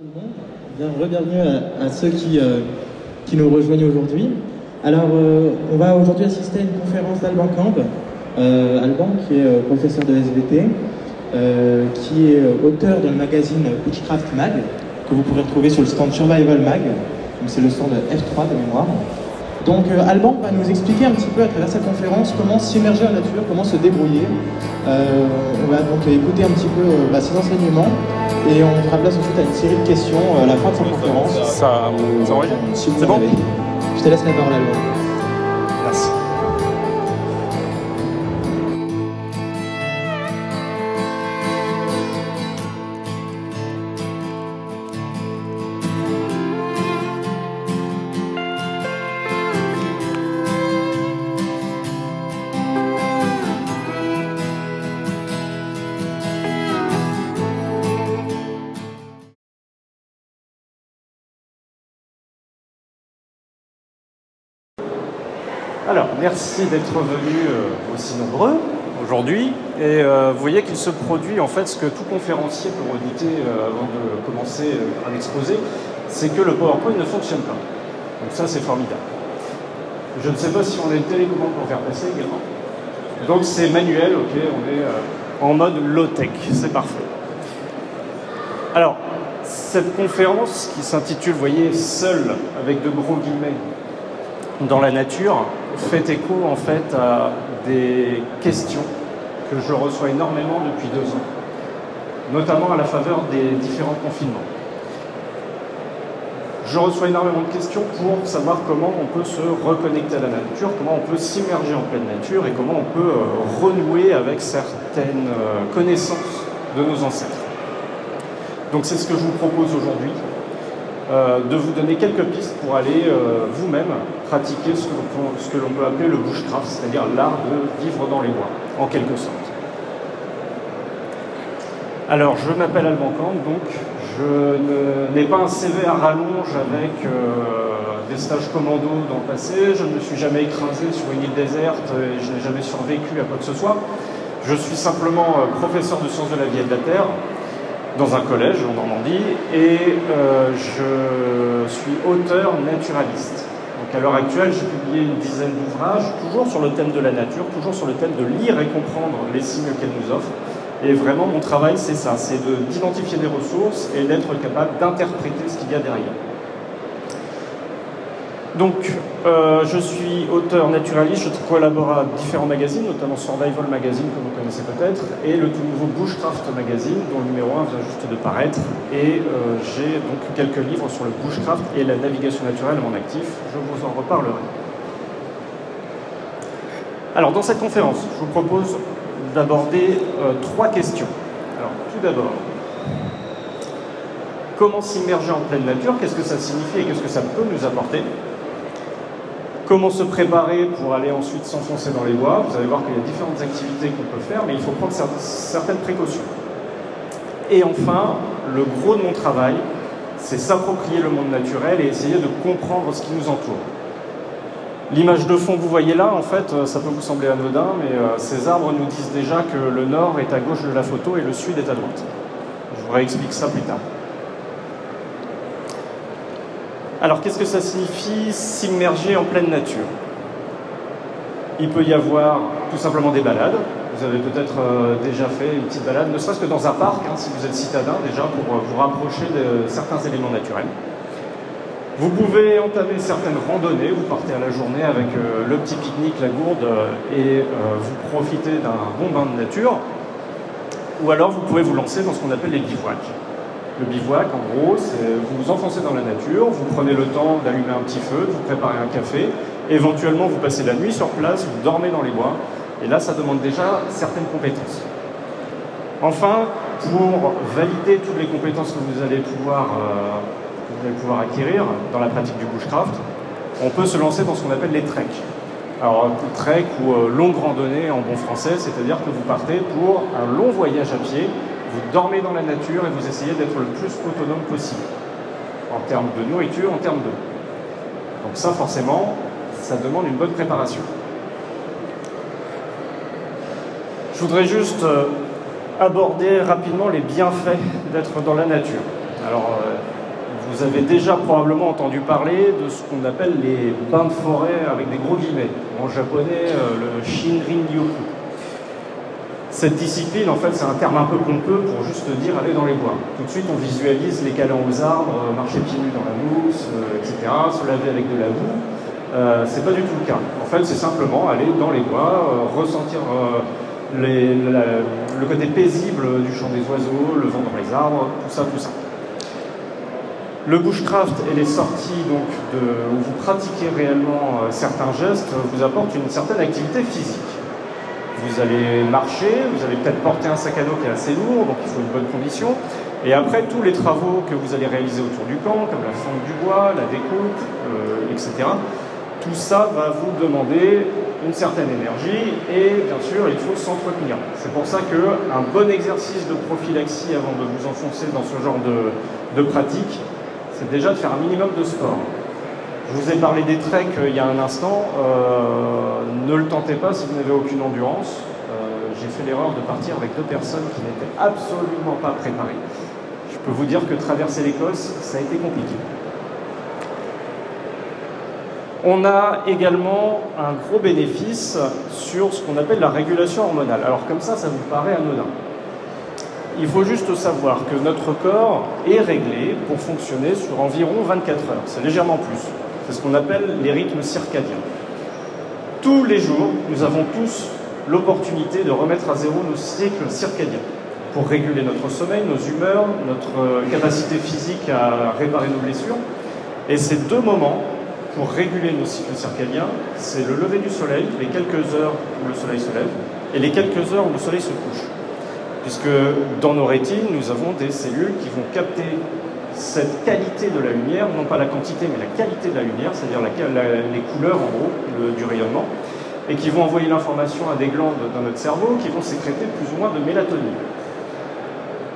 le bienvenue à, ceux qui, euh, qui nous rejoignent aujourd'hui. Alors, euh, on va aujourd'hui assister à une conférence d'Alban Camp. Euh, Alban, qui est professeur de SVT, qui est auteur d'un magazine Witchcraft Mag, que vous pourrez retrouver sur le stand Survival Mag. C'est le stand F3 de mémoire. Donc, euh, Alban va nous expliquer un petit peu à travers sa conférence comment s'immerger en nature, comment se débrouiller. Euh, on va donc écouter un petit peu euh, bah, ses enseignements et on fera place ensuite à une série de questions à la fin de sa conférence. Ça, ça Si vous C'est bon avez. Je te laisse la parole, Alban. D'être venus euh, aussi nombreux aujourd'hui. Et euh, vous voyez qu'il se produit en fait ce que tout conférencier peut redouter euh, avant de commencer euh, un exposé, c'est que le PowerPoint ne fonctionne pas. Donc ça, c'est formidable. Je ne sais pas si on a une télécommande pour faire passer également. Donc c'est manuel, ok, on est en mode low-tech, c'est parfait. Alors, cette conférence qui s'intitule, vous voyez, Seul, avec de gros guillemets, dans la nature, fait écho en fait à des questions que je reçois énormément depuis deux ans, notamment à la faveur des différents confinements. Je reçois énormément de questions pour savoir comment on peut se reconnecter à la nature, comment on peut s'immerger en pleine nature et comment on peut euh, renouer avec certaines euh, connaissances de nos ancêtres. Donc c'est ce que je vous propose aujourd'hui, euh, de vous donner quelques pistes pour aller vous-même pratiquer ce que l'on peut- appeler le bushcraft, c'est-à-dire l'art de vivre dans les bois, en quelque sorte. Alors, je m'appelle Alban Camp, donc je n'ai pas un CV à rallonge avec euh, des stages commando dans le passé, je ne me suis jamais écrasé sur une île déserte et je n'ai jamais survécu à quoi que ce soit. Je suis simplement euh, professeur de sciences de la vie et de la terre dans un collège en Normandie et euh, je suis auteur naturaliste. Donc à l'heure actuelle, j'ai publié une dizaine d'ouvrages, toujours sur le thème de la nature, toujours sur le thème de lire et comprendre les signes qu'elle nous offre. Et vraiment, mon travail, c'est ça, c'est de- d'identifier des ressources et d'être capable d'interpréter ce qu'il y a derrière. Donc, euh, je suis auteur naturaliste, je collabore à différents magazines, notamment Survival Magazine, que vous connaissez peut-être, et le tout nouveau Bushcraft Magazine, dont le numéro 1 vient juste de paraître. Et euh, j'ai donc quelques livres sur le bushcraft et la navigation naturelle à mon actif. Je vous en reparlerai. Alors, dans cette conférence, je vous propose d'aborder euh, trois questions. Alors, tout d'abord, comment s'immerger en pleine nature? Qu'est-ce que ça signifie et qu'est-ce que ça peut nous apporter? Comment se préparer pour aller ensuite s'enfoncer dans les bois Vous allez voir qu'il y a différentes activités qu'on peut faire, mais il faut prendre cer- certaines précautions. Et enfin, le gros de mon travail, c'est s'approprier le monde naturel et essayer de comprendre ce qui nous entoure. L'image de fond que vous voyez là, en fait, euh, ça peut vous sembler anodin, mais euh, ces arbres nous disent déjà que le nord est à gauche de la photo et le sud est à droite. Je vous réexplique ça plus tard. Alors, qu'est-ce que ça signifie s'immerger en pleine nature? Il peut y avoir tout simplement des balades. Vous avez peut-être euh, déjà fait une petite balade, ne serait-ce que dans un parc, hein, si vous êtes citadin, déjà pour euh, vous rapprocher de certains éléments naturels. Vous pouvez entamer certaines randonnées, vous partez à la journée avec euh, le petit pique-nique, la gourde, et vous profitez d'un bon bain de nature. Ou alors vous pouvez vous lancer dans ce qu'on appelle les bivouacs. Le bivouac, en gros, c'est vous vous enfoncez dans la nature, vous prenez le temps d'allumer un petit feu, de vous préparer un café, éventuellement vous passez la nuit sur place, vous dormez dans les bois, et là ça demande déjà certaines compétences. Enfin, pour valider toutes les compétences que vous allez pouvoir, euh, vous allez pouvoir acquérir dans la pratique du bushcraft, on peut se lancer dans ce qu'on appelle les treks. Alors, trek ou euh, longue randonnée en bon français, c'est-à-dire que vous partez pour un long voyage à pied, vous dormez dans la nature et vous essayez d'être le plus autonome possible, en termes de nourriture, en termes d'eau. Donc ça, forcément, ça demande une bonne préparation. Je voudrais juste euh, aborder rapidement les bienfaits d'être dans la nature. Alors, euh, vous avez déjà probablement entendu parler de ce qu'on appelle les bains de forêt avec des gros guillemets. En japonais, euh, le Shinrin-yoku. Cette discipline, en fait, c'est un terme un peu pompeux pour juste dire aller dans les bois. Tout de suite, on visualise les câlins aux arbres, euh, marcher pieds nus dans la mousse, euh, etc., se laver avec de la boue. Euh, c'est pas du tout le cas. En fait, c'est simplement aller dans les bois, ressentir le côté paisible du chant des oiseaux, le vent dans les arbres, tout ça, tout ça. Le bushcraft et les sorties donc, où vous pratiquez réellement certains gestes vous apportent une certaine activité physique. Vous allez marcher, vous allez peut-être porter un sac à dos qui est assez lourd, donc il faut une bonne condition. Et après, tous les travaux que vous allez réaliser autour du camp, comme la fonte du bois, la découpe, euh, etc., tout ça va vous demander une certaine énergie et bien sûr, il faut s'entretenir. C'est pour ça qu'un bon exercice de prophylaxie avant de vous enfoncer dans ce genre de, de pratique, c'est déjà de faire un minimum de sport. Je vous ai parlé des treks euh, il y a un instant. Euh, ne le tentez pas si vous n'avez aucune endurance. Euh, j'ai fait l'erreur de partir avec deux personnes qui n'étaient absolument pas préparées. Je peux vous dire que traverser l'Écosse, ça a été compliqué. On a également un gros bénéfice sur ce qu'on appelle la régulation hormonale. Alors comme ça, ça vous paraît anodin. Il faut juste savoir que notre corps est réglé pour fonctionner sur environ 24 heures. C'est légèrement plus. C'est ce qu'on appelle les rythmes circadiens. Tous les jours, nous avons tous l'opportunité de remettre à zéro nos cycles circadiens pour réguler notre sommeil, nos humeurs, notre euh, capacité physique à réparer nos blessures. Et ces deux moments pour réguler nos cycles circadiens, c'est le lever du soleil, les quelques heures où le soleil se lève, et les quelques heures où le soleil se couche. Puisque dans nos rétines, nous avons des cellules qui vont capter cette qualité de la lumière, non pas la quantité, mais la qualité de la lumière, c'est-à-dire les couleurs en gros du rayonnement, et qui vont envoyer l'information à des glandes dans notre cerveau qui vont sécréter plus ou moins de mélatonine.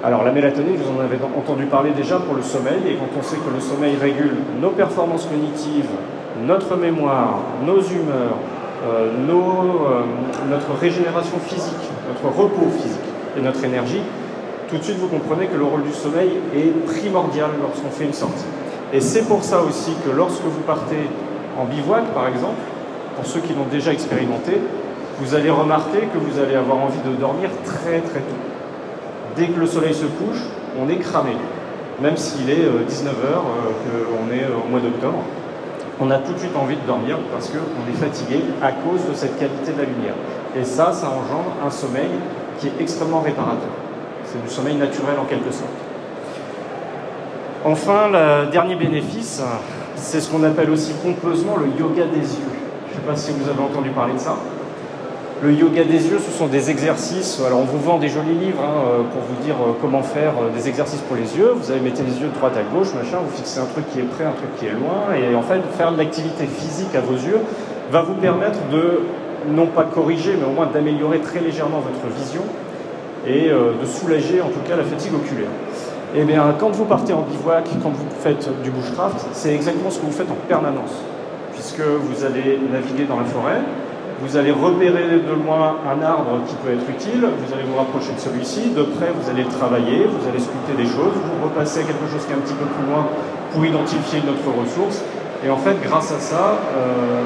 Alors la mélatonine, vous en avez entendu parler déjà pour le sommeil, et quand on sait que le sommeil régule nos performances cognitives, notre mémoire, nos humeurs, euh, euh, notre régénération physique, notre repos physique et notre énergie, tout de suite vous comprenez que le rôle du sommeil est primordial lorsqu'on fait une sortie. Et c'est pour ça aussi que lorsque vous partez en bivouac, par exemple, pour ceux qui l'ont déjà expérimenté, vous allez remarquer que vous allez avoir envie de dormir très très tôt. Dès que le soleil se couche, on est cramé. Même s'il est 19h, euh, euh, qu'on est euh, au mois d'octobre, on a tout de suite envie de dormir parce qu'on est fatigué à cause de cette qualité de la lumière. Et ça, ça engendre un sommeil qui est extrêmement réparateur. C'est du sommeil naturel en quelque sorte. Enfin, le dernier bénéfice, c'est ce qu'on appelle aussi pompeusement le yoga des yeux. Je ne sais pas si vous avez entendu parler de ça. Le yoga des yeux, ce sont des exercices. Alors, on vous vend des jolis livres hein, pour vous dire euh, comment faire euh, des exercices pour les yeux. Vous allez mettre les yeux de droite à gauche, machin, vous fixez un truc qui est près, un truc qui est loin. Et en fait, faire de l'activité physique à vos yeux va vous permettre de, non pas corriger, mais au moins d'améliorer très légèrement votre vision et euh, de soulager en tout cas la fatigue oculaire. Et eh bien, quand vous partez en bivouac, quand vous faites du bushcraft, c'est exactement ce que vous faites en permanence, puisque vous allez naviguer dans la forêt, vous allez repérer de loin un arbre qui peut être utile, vous allez vous rapprocher de celui-ci, de près vous allez le travailler, vous allez sculpter des choses, vous repassez à quelque chose qui est un petit peu plus loin pour identifier notre ressource. Et en fait, grâce à ça, euh,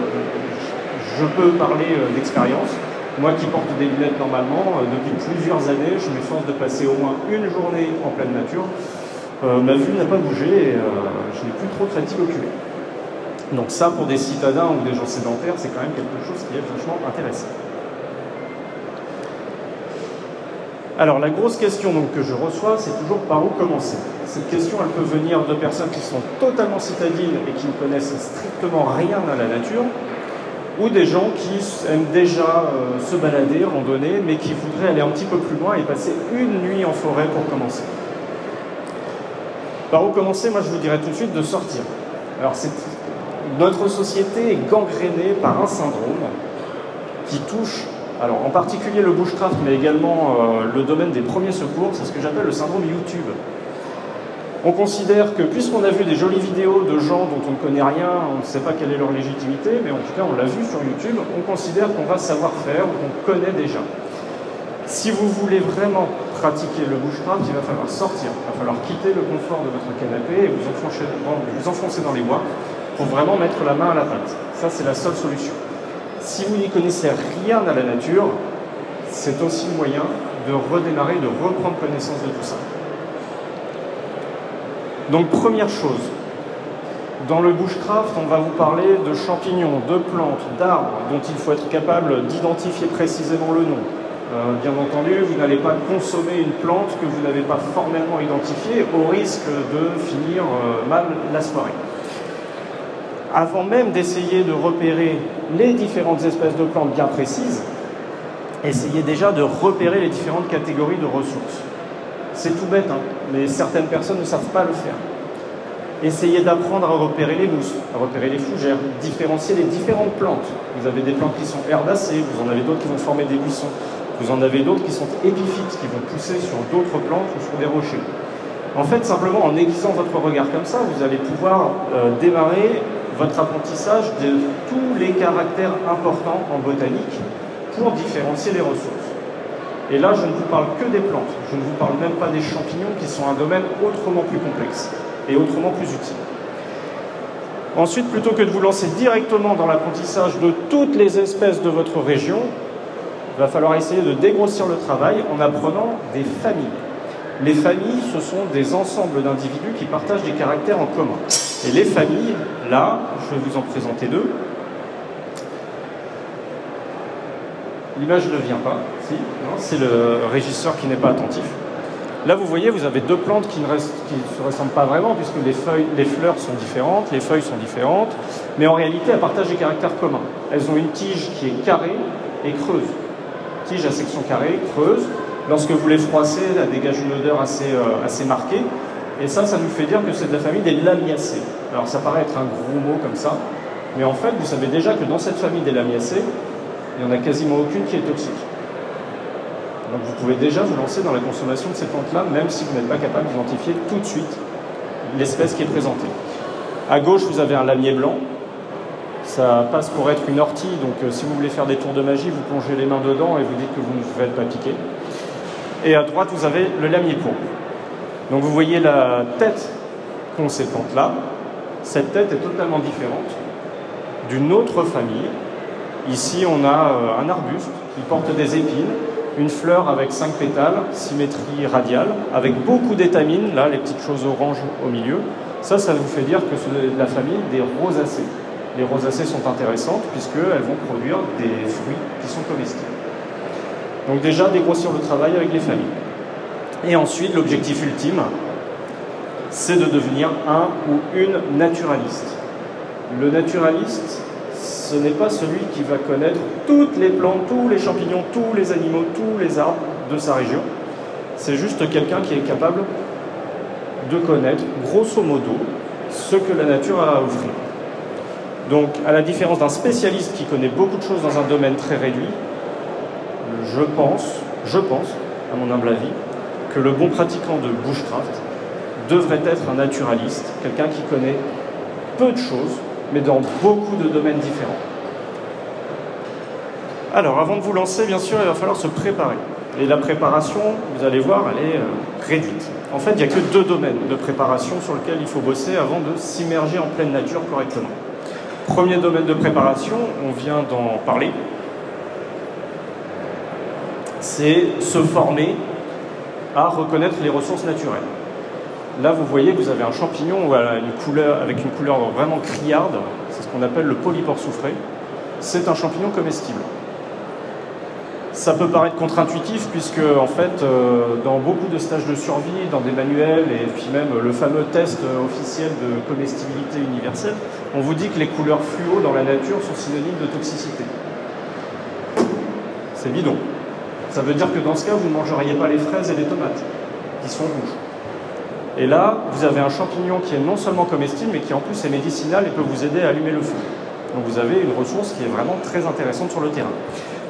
je peux parler euh, d'expérience. Moi qui porte des lunettes normalement, euh, depuis plusieurs années, je m'efforce de passer au moins une journée en pleine nature. Euh, ma vue n'a pas bougé et je n'ai plus trop de fatigue oculaire. Donc ça, pour des citadins ou des gens sédentaires, c'est quand même quelque chose qui est vachement intéressant. Alors la grosse question que je reçois, c'est toujours par où commencer? Cette question, elle peut venir de personnes qui sont totalement citadines et qui ne connaissent strictement rien à la nature, ou des gens qui aiment déjà euh, se balader, randonner, mais qui voudraient aller un petit peu plus loin et passer une nuit en forêt pour commencer. Par où commencer Moi, je vous dirais tout de suite de sortir. Alors, notre société est gangrénée par un syndrome qui touche, alors en particulier le bushcraft, mais également euh, le domaine des premiers secours, c'est ce que j'appelle le syndrome YouTube. On considère que puisqu'on a vu des jolies vidéos de gens dont on ne connaît rien, on ne sait pas quelle est leur légitimité, mais en tout cas on l'a vu sur YouTube, on considère qu'on va savoir faire ou qu'on connaît déjà. Si vous voulez vraiment pratiquer le bushcraft, il va falloir sortir, il va falloir quitter le confort de votre canapé et vous enfoncer, dans les bois pour vraiment mettre la main à la pâte. Ça, c'est la seule solution. Si vous n'y connaissez rien à la nature, c'est aussi moyen de redémarrer, de reprendre connaissance de tout ça. Donc première chose, dans le bushcraft, on va vous parler de champignons, de plantes, d'arbres dont il faut être capable d'identifier précisément le nom. Euh, bien entendu, vous n'allez pas consommer une plante que vous n'avez pas formellement identifiée au risque de finir euh, mal la soirée. Avant même d'essayer de repérer les différentes espèces de plantes bien précises, essayez déjà de repérer les différentes catégories de ressources. C'est tout bête, hein, mais certaines personnes ne savent pas le faire. Essayez d'apprendre à repérer les mousses, à repérer les fougères, différencier les différentes plantes. Vous avez des plantes qui sont herbacées, vous en avez d'autres qui vont former des buissons, vous en avez d'autres qui sont épiphytes, qui vont pousser sur d'autres plantes ou sur des rochers. En fait, simplement en aiguisant votre regard comme ça, vous allez pouvoir euh, démarrer votre apprentissage de tous les caractères importants en botanique pour différencier les ressources. Et là, je ne vous parle que des plantes, je ne vous parle même pas des champignons qui sont un domaine autrement plus complexe et autrement plus utile. Ensuite, plutôt que de vous lancer directement dans l'apprentissage de toutes les espèces de votre région, il va falloir essayer de dégrossir le travail en apprenant des familles. Les familles, ce sont des ensembles d'individus qui partagent des caractères en commun. Et les familles, là, je vais vous en présenter deux. L'image ne vient pas, c'est le régisseur qui n'est pas attentif. Là, vous voyez, vous avez deux plantes qui ne, se ressemblent pas vraiment, puisque les, feuilles, les fleurs sont différentes, les feuilles sont différentes, mais en réalité, elles partagent des caractères communs. Elles ont une tige qui est carrée et creuse. Tige à section carrée, creuse. Lorsque vous les froissez, elle dégage une odeur assez, euh, assez marquée. Et ça, ça nous fait dire que c'est de la famille des lamiacées. Alors, ça paraît être un gros mot comme ça, mais en fait, vous savez déjà que dans cette famille des lamiacées, il n'y en a quasiment aucune qui est toxique. Donc vous pouvez déjà vous lancer dans la consommation de ces plantes-là, même si vous n'êtes pas capable d'identifier tout de suite l'espèce qui est présentée. À gauche, vous avez un lamier blanc. Ça passe pour être une ortie, donc euh, si vous voulez faire des tours de magie, vous plongez les mains dedans et vous dites que vous ne vous faites pas piquer. Et à droite, vous avez le lamier pourpre. Donc vous voyez la tête qu'ont ces plantes-là. Cette tête est totalement différente d'une autre famille Ici, on a euh, un arbuste qui porte des épines, une fleur avec cinq pétales, symétrie radiale, avec beaucoup d'étamines, là, les petites choses oranges au milieu. Ça, ça vous fait dire que c'est la famille des rosacées. Les rosacées sont intéressantes puisqu'elles vont produire des fruits qui sont comestibles. Donc déjà, dégrossir le travail avec les familles. Et ensuite, l'objectif ultime, c'est de devenir un ou une naturaliste. Le naturaliste, ce n'est pas celui qui va connaître toutes les plantes, tous les champignons, tous les animaux, tous les arbres de sa région. C'est juste quelqu'un qui est capable de connaître, grosso modo, ce que la nature a à offrir. Donc, à la différence d'un spécialiste qui connaît beaucoup de choses dans un domaine très réduit, je pense, je pense, à mon humble avis, que le bon pratiquant de bushcraft devrait être un naturaliste, quelqu'un qui connaît peu de choses, mais dans beaucoup de domaines différents. Alors, avant de vous lancer, bien sûr, il va falloir se préparer. Et la préparation, vous allez voir, elle est euh, réduite. En fait, il n'y a que deux domaines de préparation sur lesquels il faut bosser avant de s'immerger en pleine nature correctement. Premier domaine de préparation, on vient d'en parler, c'est se former à reconnaître les ressources naturelles. Là, vous voyez vous avez un champignon avec une couleur vraiment criarde. C'est ce qu'on appelle le polypore soufré. C'est un champignon comestible. Ça peut paraître contre-intuitif puisque, en fait, euh, dans beaucoup de stages de survie, dans des manuels et puis même le fameux test officiel de comestibilité universelle, on vous dit que les couleurs fluo dans la nature sont synonymes de toxicité. C'est bidon. Ça veut dire que dans ce cas, vous ne mangeriez pas les fraises et les tomates, qui sont rouges. Et là, vous avez un champignon qui est non seulement comestible, mais qui en plus est médicinal et peut vous aider à allumer le feu. Donc vous avez une ressource qui est vraiment très intéressante sur le terrain.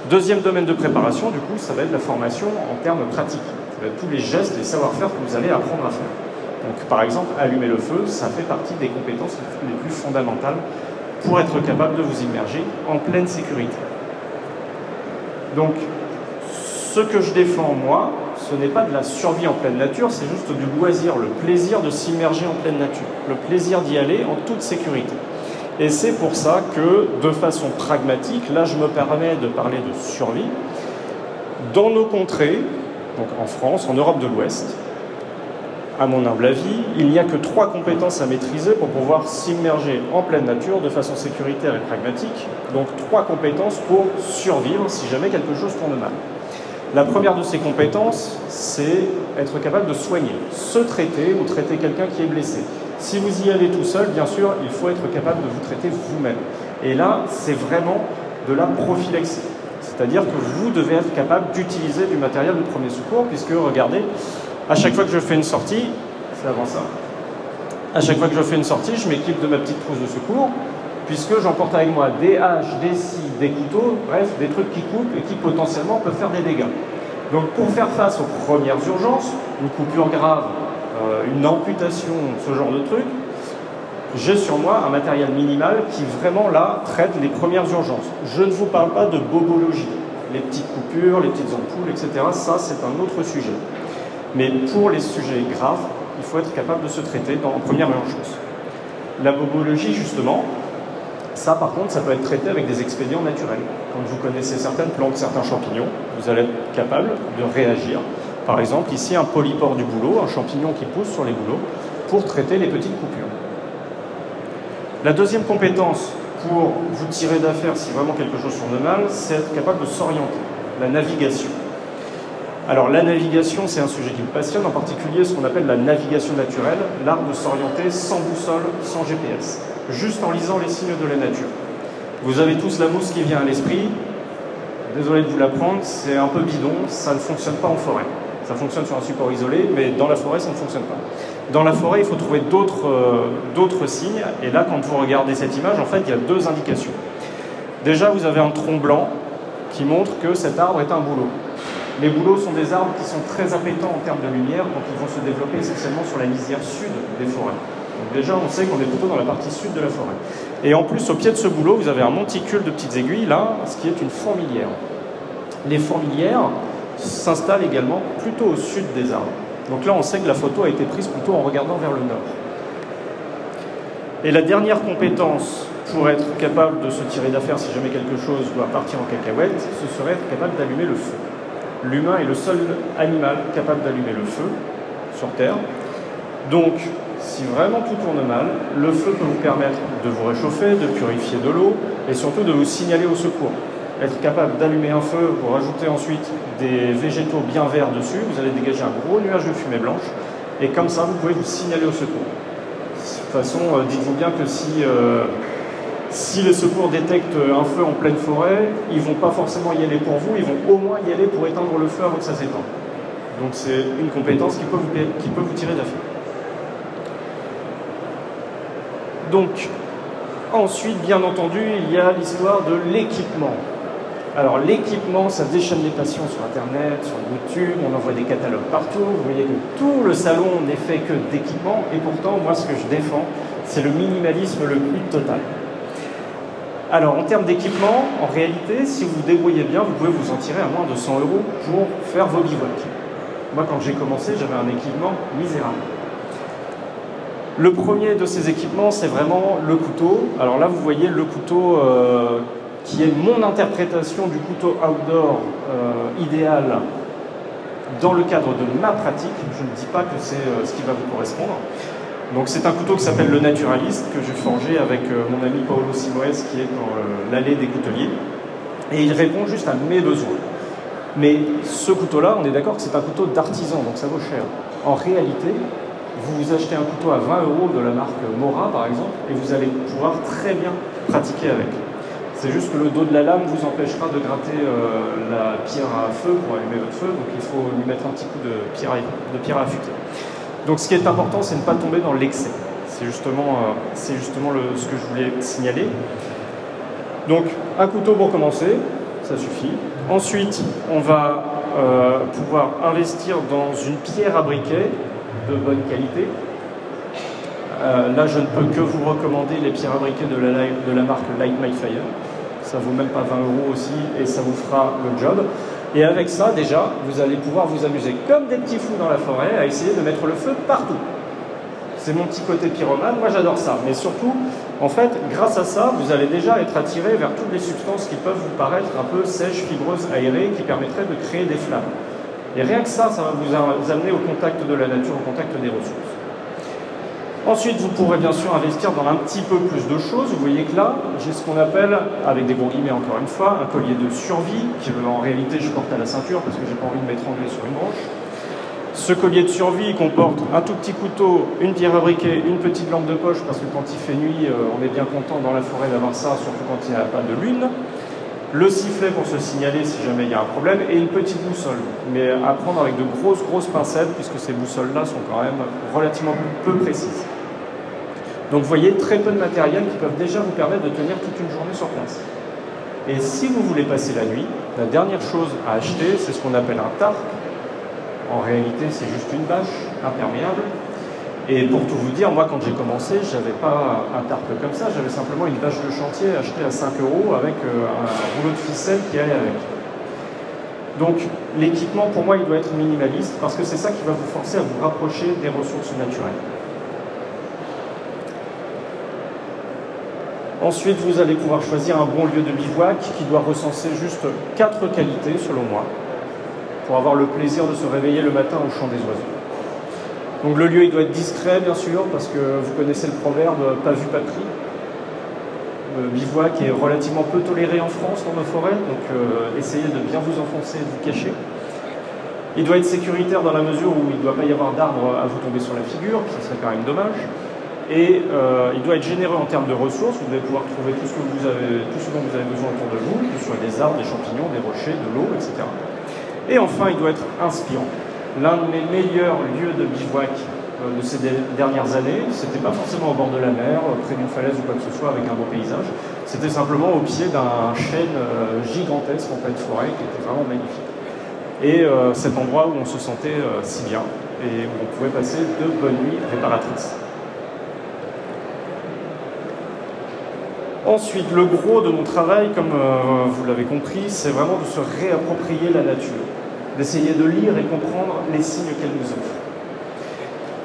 Deuxième domaine de préparation, du coup, ça va être la formation en termes pratiques. Tous les gestes et savoir-faire que vous allez apprendre à faire. Donc par exemple, allumer le feu, ça fait partie des compétences les plus fondamentales pour être capable de vous immerger en pleine sécurité. Donc, ce que je défends moi, ce n'est pas de la survie en pleine nature, c'est juste du loisir, le plaisir de s'immerger en pleine nature, le plaisir d'y aller en toute sécurité. Et c'est pour ça que, de façon pragmatique, là je me permets de parler de survie, dans nos contrées, donc en France, en Europe de l'Ouest, à mon humble avis, il n'y a que trois compétences à maîtriser pour pouvoir s'immerger en pleine nature de façon sécuritaire et pragmatique. Donc trois compétences pour survivre si jamais quelque chose tourne mal. La première de ces compétences, c'est être capable de soigner, se traiter ou traiter quelqu'un qui est blessé. Si vous y allez tout seul, bien sûr, il faut être capable de vous traiter vous-même. Et là, c'est vraiment de la prophylaxie. C'est-à-dire que vous devez être capable d'utiliser du matériel de premier secours, puisque, regardez, à chaque fois que je fais une sortie, c'est avant ça, à chaque fois que je fais une sortie, je m'équipe de ma petite trousse de secours, puisque j'emporte avec moi des haches, des scies, des couteaux, bref, des trucs qui coupent et qui potentiellement peuvent faire des dégâts. Donc pour faire face aux premières urgences, une coupure grave, euh, une amputation, ce genre de truc, j'ai sur moi un matériel minimal qui vraiment là traite les premières urgences. Je ne vous parle pas de bobologie, les petites coupures, les petites ampoules, etc. Ça, c'est un autre sujet. Mais pour les sujets graves, il faut être capable de se traiter en première urgence. La bobologie, justement, ça par contre, ça peut être traité avec des expédients naturels. Quand vous connaissez certaines plantes, certains champignons, vous allez être capable de réagir. Par exemple, ici, un polypore du boulot, un champignon qui pousse sur les bouleaux, pour traiter les petites coupures. La deuxième compétence pour vous tirer d'affaire si vraiment quelque chose tourne mal, c'est être capable de s'orienter, la navigation. Alors la navigation, c'est un sujet qui me passionne, en particulier ce qu'on appelle la navigation naturelle, l'art de s'orienter sans boussole, sans GPS, juste en lisant les signes de la nature. Vous avez tous la mousse qui vient à l'esprit, désolé de vous l'apprendre, c'est un peu bidon, ça ne fonctionne pas en forêt. Ça fonctionne sur un support isolé, mais dans la forêt, ça ne fonctionne pas. Dans la forêt, il faut trouver euh, d'autres signes, et là, quand vous regardez cette image, en fait, il y a deux indications. Déjà, vous avez un tronc blanc qui montre que cet arbre est un bouleau. Les bouleaux sont des arbres qui sont très appétants en termes de lumière, donc ils vont se développer essentiellement sur la lisière sud des forêts. Donc déjà, on sait qu'on est plutôt dans la partie sud de la forêt. Et en plus, au pied de ce bouleau, vous avez un monticule de petites aiguilles, là, ce qui est une fourmilière. Les fourmilières s'installent également plutôt au sud des arbres. Donc là, on sait que la photo a été prise plutôt en regardant vers le nord. Et la dernière compétence pour être capable de se tirer d'affaire si jamais quelque chose doit partir en cacahuète, ce serait être capable d'allumer le feu l'humain est le seul animal capable d'allumer le feu sur Terre. Donc, si vraiment tout tourne mal, le feu peut vous permettre de vous réchauffer, de purifier de l'eau et surtout de vous signaler au secours. Être capable d'allumer un feu, pour rajouter ensuite des végétaux bien verts dessus, vous allez dégager un gros nuage de fumée blanche et comme ça vous pouvez vous signaler au secours. De toute façon, euh, dites-vous bien que si euh, si les secours détectent un feu en pleine forêt, ils ne vont pas forcément y aller pour vous, ils vont au moins y aller pour éteindre le feu avant que ça s'étende. Donc c'est une compétence qui peut vous, qui peut vous tirer d'affaire. Donc, ensuite, bien entendu, il y a l'histoire de l'équipement. Alors l'équipement, ça déchaîne les passions sur Internet, sur YouTube, on envoie des catalogues partout, vous voyez que tout le salon n'est fait que d'équipement, et pourtant, moi ce que je défends, c'est le minimalisme le plus total. Alors, en termes d'équipement, en réalité, si vous vous débrouillez bien, vous pouvez vous en tirer à moins de 100 euros pour faire vos bivouacs. Moi, quand j'ai commencé, j'avais un équipement misérable. Le premier de ces équipements, c'est vraiment le couteau. Alors là, vous voyez le couteau euh, qui est mon interprétation du couteau outdoor euh, idéal dans le cadre de ma pratique. Je ne dis pas que c'est euh, ce qui va vous correspondre. Donc c'est un couteau qui s'appelle le Naturaliste que j'ai forgé avec mon ami Paolo Simoes qui est dans l'allée des couteliers. Et il répond juste à mes besoins. Mais ce couteau-là, on est d'accord que c'est un couteau d'artisan, donc ça vaut cher. En réalité, vous achetez un couteau à 20 euros de la marque Mora, par exemple, et vous allez pouvoir très bien pratiquer avec. C'est juste que le dos de la lame vous empêchera de gratter euh, la pierre à feu pour allumer votre feu, donc il faut lui mettre un petit coup de pierre de pierre à affûter. Donc ce qui est important, c'est de ne pas tomber dans l'excès. C'est justement, euh, justement ce que je voulais signaler. Donc un couteau pour commencer, ça suffit. Ensuite, on va euh, pouvoir investir dans une pierre à briquet de bonne qualité. Euh, là, je ne peux que vous recommander les pierres à briquet de la, de la marque Light My Fire. Ça vaut même pas 20 euros aussi et ça vous fera le job. Et avec ça, déjà, vous allez pouvoir vous amuser comme des petits fous dans la forêt à essayer de mettre le feu partout. C'est mon petit côté pyromane, moi j'adore ça. Mais surtout, en fait, grâce à ça, vous allez déjà être attiré vers toutes les substances qui peuvent vous paraître un peu sèches, fibreuses, aérées, qui permettraient de créer des flammes. Et rien que ça, ça va vous amener au contact de la nature, au contact des ressources. Ensuite, vous pourrez bien sûr investir dans un petit peu plus de choses. Vous voyez que là, j'ai ce qu'on appelle, avec des gros guillemets encore une fois, un collier de survie, qui en réalité je porte à la ceinture parce que j'ai pas envie de m'étrangler sur une branche. Ce collier de survie comporte un tout petit couteau, une pierre à briquet, une petite lampe de poche, parce que quand il fait nuit, euh, on est bien content dans la forêt d'avoir ça, surtout quand il n'y a pas de lune. Le sifflet pour se signaler si jamais il y a un problème, et une petite boussole. Mais à prendre avec de grosses, grosses pincettes, puisque ces boussoles-là sont quand même relativement peu précises. Donc vous voyez, très peu de matériel qui peuvent déjà vous permettre de tenir toute une journée sur place. Et si vous voulez passer la nuit, la dernière chose à acheter, c'est ce qu'on appelle un tarp, en réalité, c'est juste une bâche imperméable. Et pour tout vous dire, moi, quand j'ai commencé, je n'avais pas un tarp comme ça, j'avais simplement une bâche de chantier achetée à 5 euros avec euh, un rouleau de ficelle qui allait avec. Donc, l'équipement, pour moi, il doit être minimaliste parce que c'est ça qui va vous forcer à vous rapprocher des ressources naturelles. Ensuite, vous allez pouvoir choisir un bon lieu de bivouac qui doit recenser juste quatre qualités, selon moi pour avoir le plaisir de se réveiller le matin au chant des oiseaux. Donc le lieu il doit être discret bien sûr parce que vous connaissez le proverbe pas vu pas pris. Le bivouac est relativement peu toléré en France dans nos forêts, donc euh, essayez de bien vous enfoncer et de vous cacher. Il doit être sécuritaire dans la mesure où il ne doit pas y avoir d'arbres à vous tomber sur la figure, ce serait quand même dommage. Et euh, il doit être généreux en termes de ressources, vous devez pouvoir trouver tout ce dont vous avez besoin autour de vous, que ce soit des arbres, des champignons, des rochers, de l'eau, etc. Et enfin, il doit être inspirant. L'un de mes meilleurs lieux de bivouac euh, de ces dernières années, c'était pas forcément au bord de la mer, près d'une falaise ou quoi que ce soit, avec un beau paysage. C'était simplement au pied d'un chêne euh, gigantesque en pleine forêt qui était vraiment magnifique. Et euh, cet endroit où on se sentait si bien et où on pouvait passer de bonnes nuits réparatrices. Ensuite, le gros de mon travail, comme vous l'avez compris, c'est vraiment de se réapproprier la nature d'essayer de lire et comprendre les signes qu'elle nous offre.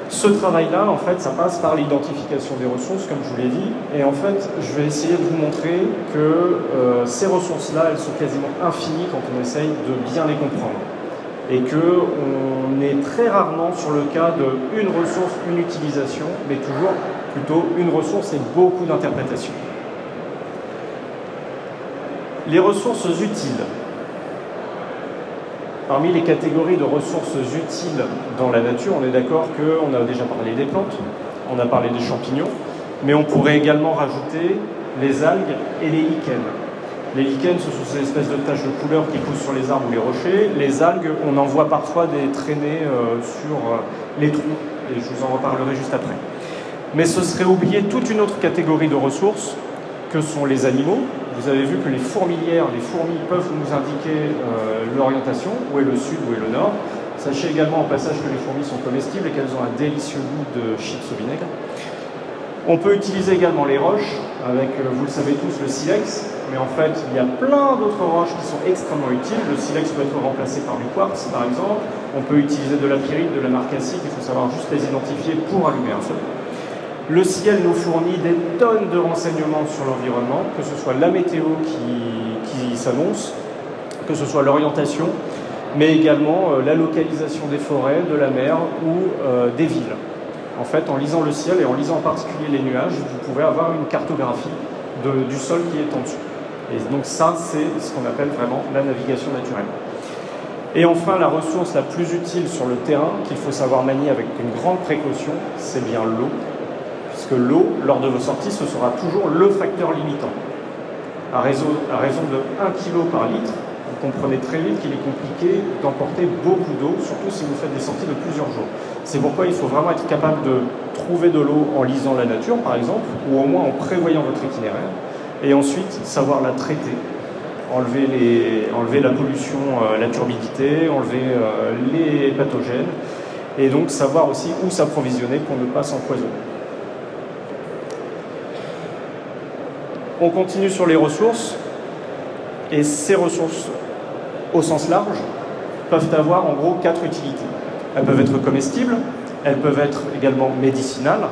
Ce travail-là, en fait, ça passe par l'identification des ressources, comme je vous l'ai dit, et en fait, je vais essayer de vous montrer que euh, ces ressources-là, elles sont quasiment infinies quand on essaye de bien les comprendre, et qu'on est très rarement sur le cas de une ressource, une utilisation, mais toujours plutôt une ressource et beaucoup d'interprétations. Les ressources utiles. Parmi les catégories de ressources utiles dans la nature, on est d'accord qu'on a déjà parlé des plantes, on a parlé des champignons, mais on pourrait également rajouter les algues et les lichens. Les lichens, ce sont ces espèces de taches de couleur qui poussent sur les arbres ou les rochers. Les algues, on en voit parfois des traînées euh, sur euh, les trous, et je vous en reparlerai juste après. Mais ce serait oublier toute une autre catégorie de ressources, que sont les animaux, vous avez vu que les fourmilières, les fourmis peuvent nous indiquer euh, l'orientation, où est le sud, où est le nord. Sachez également au passage que les fourmis sont comestibles et qu'elles ont un délicieux goût de chips au vinaigre. On peut utiliser également les roches, avec, euh, vous le savez tous, le silex, mais en fait, il y a plein d'autres roches qui sont extrêmement utiles. Le silex peut être remplacé par du quartz, par exemple. On peut utiliser de la pyrite, de la marcassite, il faut savoir juste les identifier pour allumer un feu. Le ciel nous fournit des tonnes de renseignements sur l'environnement, que ce soit la météo qui, s'annonce, que ce soit l'orientation, mais également euh, la localisation des forêts, de la mer ou euh, des villes. En fait, en lisant le ciel et en lisant en particulier les nuages, vous pouvez avoir une cartographie du sol qui est en dessous. Et donc ça, c'est ce qu'on appelle vraiment la navigation naturelle. Et enfin, la ressource la plus utile sur le terrain, qu'il faut savoir manier avec une grande précaution, c'est bien l'eau que l'eau, lors de vos sorties, ce sera toujours le facteur limitant. À raison, de 1 kg par litre, vous comprenez très vite qu'il est compliqué d'emporter beaucoup d'eau, surtout si vous faites des sorties de plusieurs jours. C'est pourquoi il faut vraiment être capable de trouver de l'eau en lisant la nature, par exemple, ou au moins en prévoyant votre itinéraire, et ensuite savoir la traiter, enlever la pollution, euh, la turbidité, enlever euh, les pathogènes, et donc savoir aussi où s'approvisionner pour ne pas s'empoisonner. On continue sur les ressources. Et ces ressources au sens large, peuvent avoir en gros quatre utilités. Elles peuvent être comestibles, elles peuvent être également médicinales.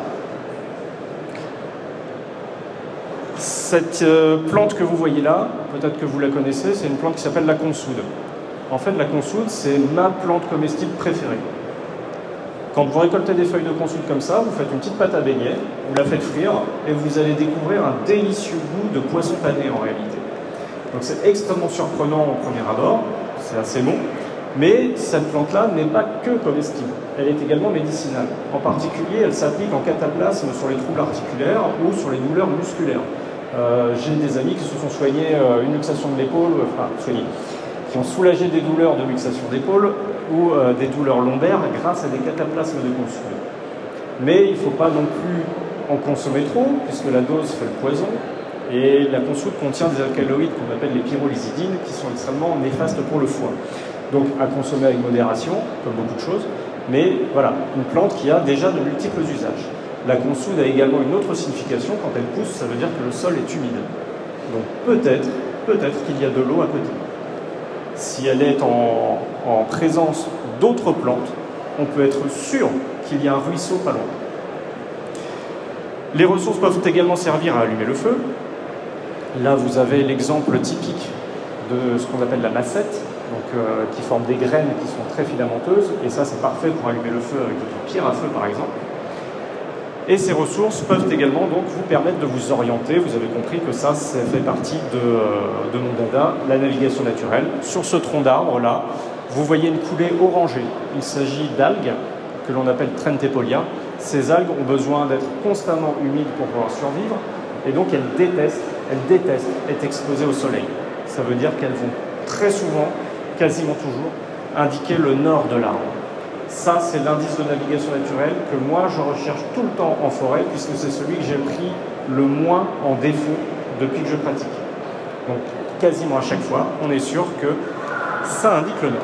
Cette euh, plante que vous voyez là, peut-être que vous la connaissez, c'est une plante qui s'appelle la consoude. En fait, la consoude, c'est ma plante comestible préférée. Quand vous récoltez des feuilles de consoude comme ça, vous faites une petite pâte à beignet, vous la faites frire et vous allez découvrir un délicieux goût de poisson pané en réalité. Donc c'est extrêmement surprenant au premier abord, c'est assez bon, mais cette plante-là n'est pas que comestible, elle est également médicinale. En particulier, elle s'applique en cataplasme sur les troubles articulaires ou sur les douleurs musculaires. Euh, j'ai des amis qui se sont soignés euh, une luxation de l'épaule, enfin soignés, qui ont soulagé des douleurs de luxation d'épaule ou euh, des douleurs lombaires grâce à des cataplasmes de consoude. Mais il ne faut pas non plus en consommer trop, puisque la dose fait le poison. Et la consoude contient des alcaloïdes qu'on appelle les pyrrolizidines, qui sont extrêmement néfastes pour le foie. Donc à consommer avec modération, comme beaucoup de choses. Mais voilà, une plante qui a déjà de multiples usages. La consoude a également une autre signification. Quand elle pousse, ça veut dire que le sol est humide. Donc peut-être, peut-être qu'il y a de l'eau à côté si elle est en, présence d'autres plantes, on peut être sûr qu'il y a un ruisseau pas loin. Les ressources peuvent également servir à allumer le feu. Là, vous avez l'exemple typique de ce qu'on appelle la massette, donc, euh, qui forme des graines qui sont très filamenteuses, et ça c'est parfait pour allumer le feu avec une pierre à feu par exemple. Et ces ressources peuvent également donc vous permettre de vous orienter. Vous avez compris que ça, ça fait partie de, euh, de mon dada, la navigation naturelle. Sur ce tronc d'arbre là, vous voyez une coulée orangée. Il s'agit d'algues que l'on appelle Trentepolia. Ces algues ont besoin d'être constamment humides pour pouvoir survivre, et donc elles détestent, elles détestent être exposées au soleil. Ça veut dire qu'elles vont très souvent, quasiment toujours, indiquer le nord de l'arbre. Ça, c'est l'indice de navigation naturelle que moi, je recherche tout le temps en forêt, puisque c'est celui que j'ai pris le moins en défaut depuis que je pratique. Donc, quasiment à chaque fois, on est sûr que ça indique le nord.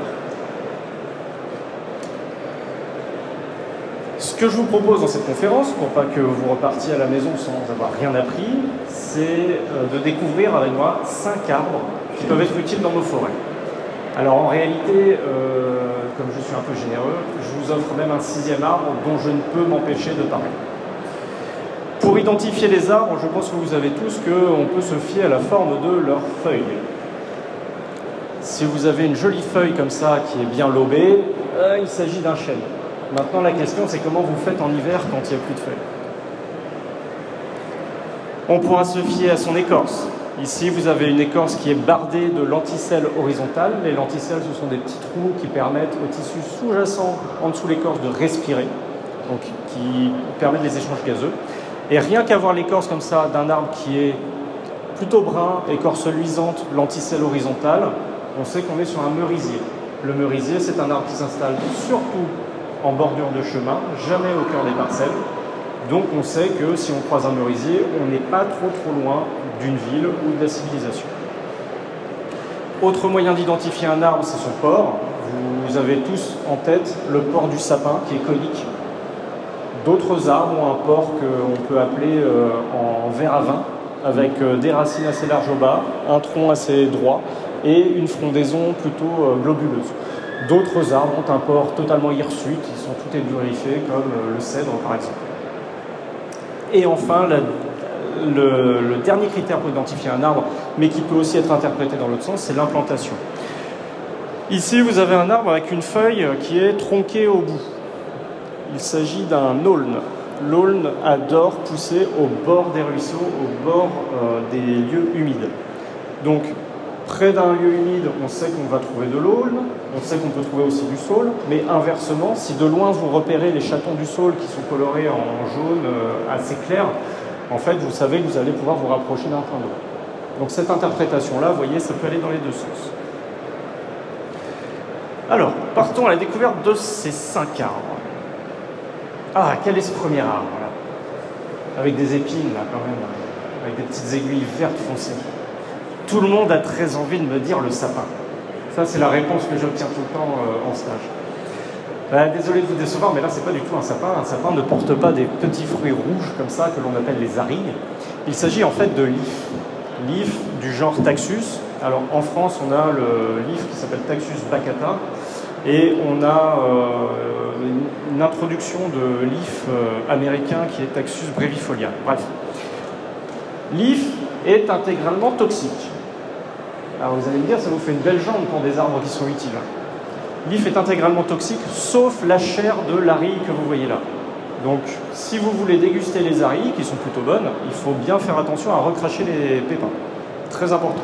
Ce que je vous propose dans cette conférence, pour pas que vous repartiez à la maison sans avoir rien appris, c'est euh, de découvrir avec moi cinq arbres qui peuvent être utiles dans nos forêts. Alors en réalité, euh, comme je suis un peu généreux, je vous offre même un sixième arbre dont je ne peux m'empêcher de parler. Pour identifier les arbres, je pense que vous savez tous qu'on peut se fier à la forme de leurs feuilles. Si vous avez une jolie feuille comme ça qui est bien lobée, euh, il s'agit d'un chêne. Maintenant la question c'est comment vous faites en hiver quand il n'y a plus de feuilles? On pourra se fier à son écorce. Ici, vous avez une écorce qui est bardée de lenticelles horizontales. Les lenticelles, ce sont des petits trous qui permettent au tissu sous-jacent en dessous de l'écorce de respirer, donc qui permettent les échanges gazeux. Et rien qu'avoir l'écorce comme ça d'un arbre qui est plutôt brun, écorce luisante, lenticelle horizontale, on sait qu'on est sur un merisier. Le merisier, c'est un arbre qui s'installe surtout en bordure de chemin, jamais au cœur des parcelles. Donc on sait que si on croise un merisier, on n'est pas trop trop loin d'une ville ou de la civilisation. Autre moyen d'identifier un arbre, c'est son port. Vous avez tous en tête le port du sapin qui est conique. D'autres arbres ont un port qu'on peut appeler euh, en verre à vin, avec euh, des racines assez larges au bas, un tronc assez droit et une frondaison plutôt euh, globuleuse. D'autres arbres ont un port totalement hirsute, ils sont tout édurifiés, comme le cèdre par exemple. Et enfin, le, dernier critère pour identifier un arbre, mais qui peut aussi être interprété dans l'autre sens, c'est l'implantation. Ici, vous avez un arbre avec une feuille qui est tronquée au bout. Il s'agit d'un aulne. L'aulne adore pousser au bord des ruisseaux, au bord euh, des lieux humides. Donc, près d'un lieu humide, on sait qu'on va trouver de l'aulne, on sait qu'on peut trouver aussi du saule, mais inversement, si de loin vous repérez les chatons du saule qui sont colorés en jaune euh, assez clair, en fait, vous savez que vous allez pouvoir vous rapprocher d'un point d'eau. Donc cette interprétation-là, vous voyez, ça peut aller dans les deux sens. Alors, partons à la découverte de ces cinq arbres. Ah, quel est ce premier arbre là? Avec des épines, là, quand même, avec des petites aiguilles vertes foncées. Tout le monde a très envie de me dire le sapin. Ça, c'est la réponse que j'obtiens tout le temps euh, en stage. Bah, désolé de vous décevoir, mais là, c'est pas du tout un sapin. Un sapin ne porte pas des petits fruits rouges comme ça, que l'on appelle les arilles. Il s'agit en fait de l'if. L'if du genre Taxus, Alors en France, on a le livre qui s'appelle Taxus baccata, et on a euh, une introduction de l'IF euh, américain qui est Taxus brevifolia. Bref. L'IF est intégralement toxique. Alors vous allez me dire, ça vous fait une belle jambe pour des arbres qui sont utiles. L'IF est intégralement toxique, sauf la chair de l'arille que vous voyez là. Donc, si vous voulez déguster les arilles, qui sont plutôt bonnes, il faut bien faire attention à recracher les pépins. Très important.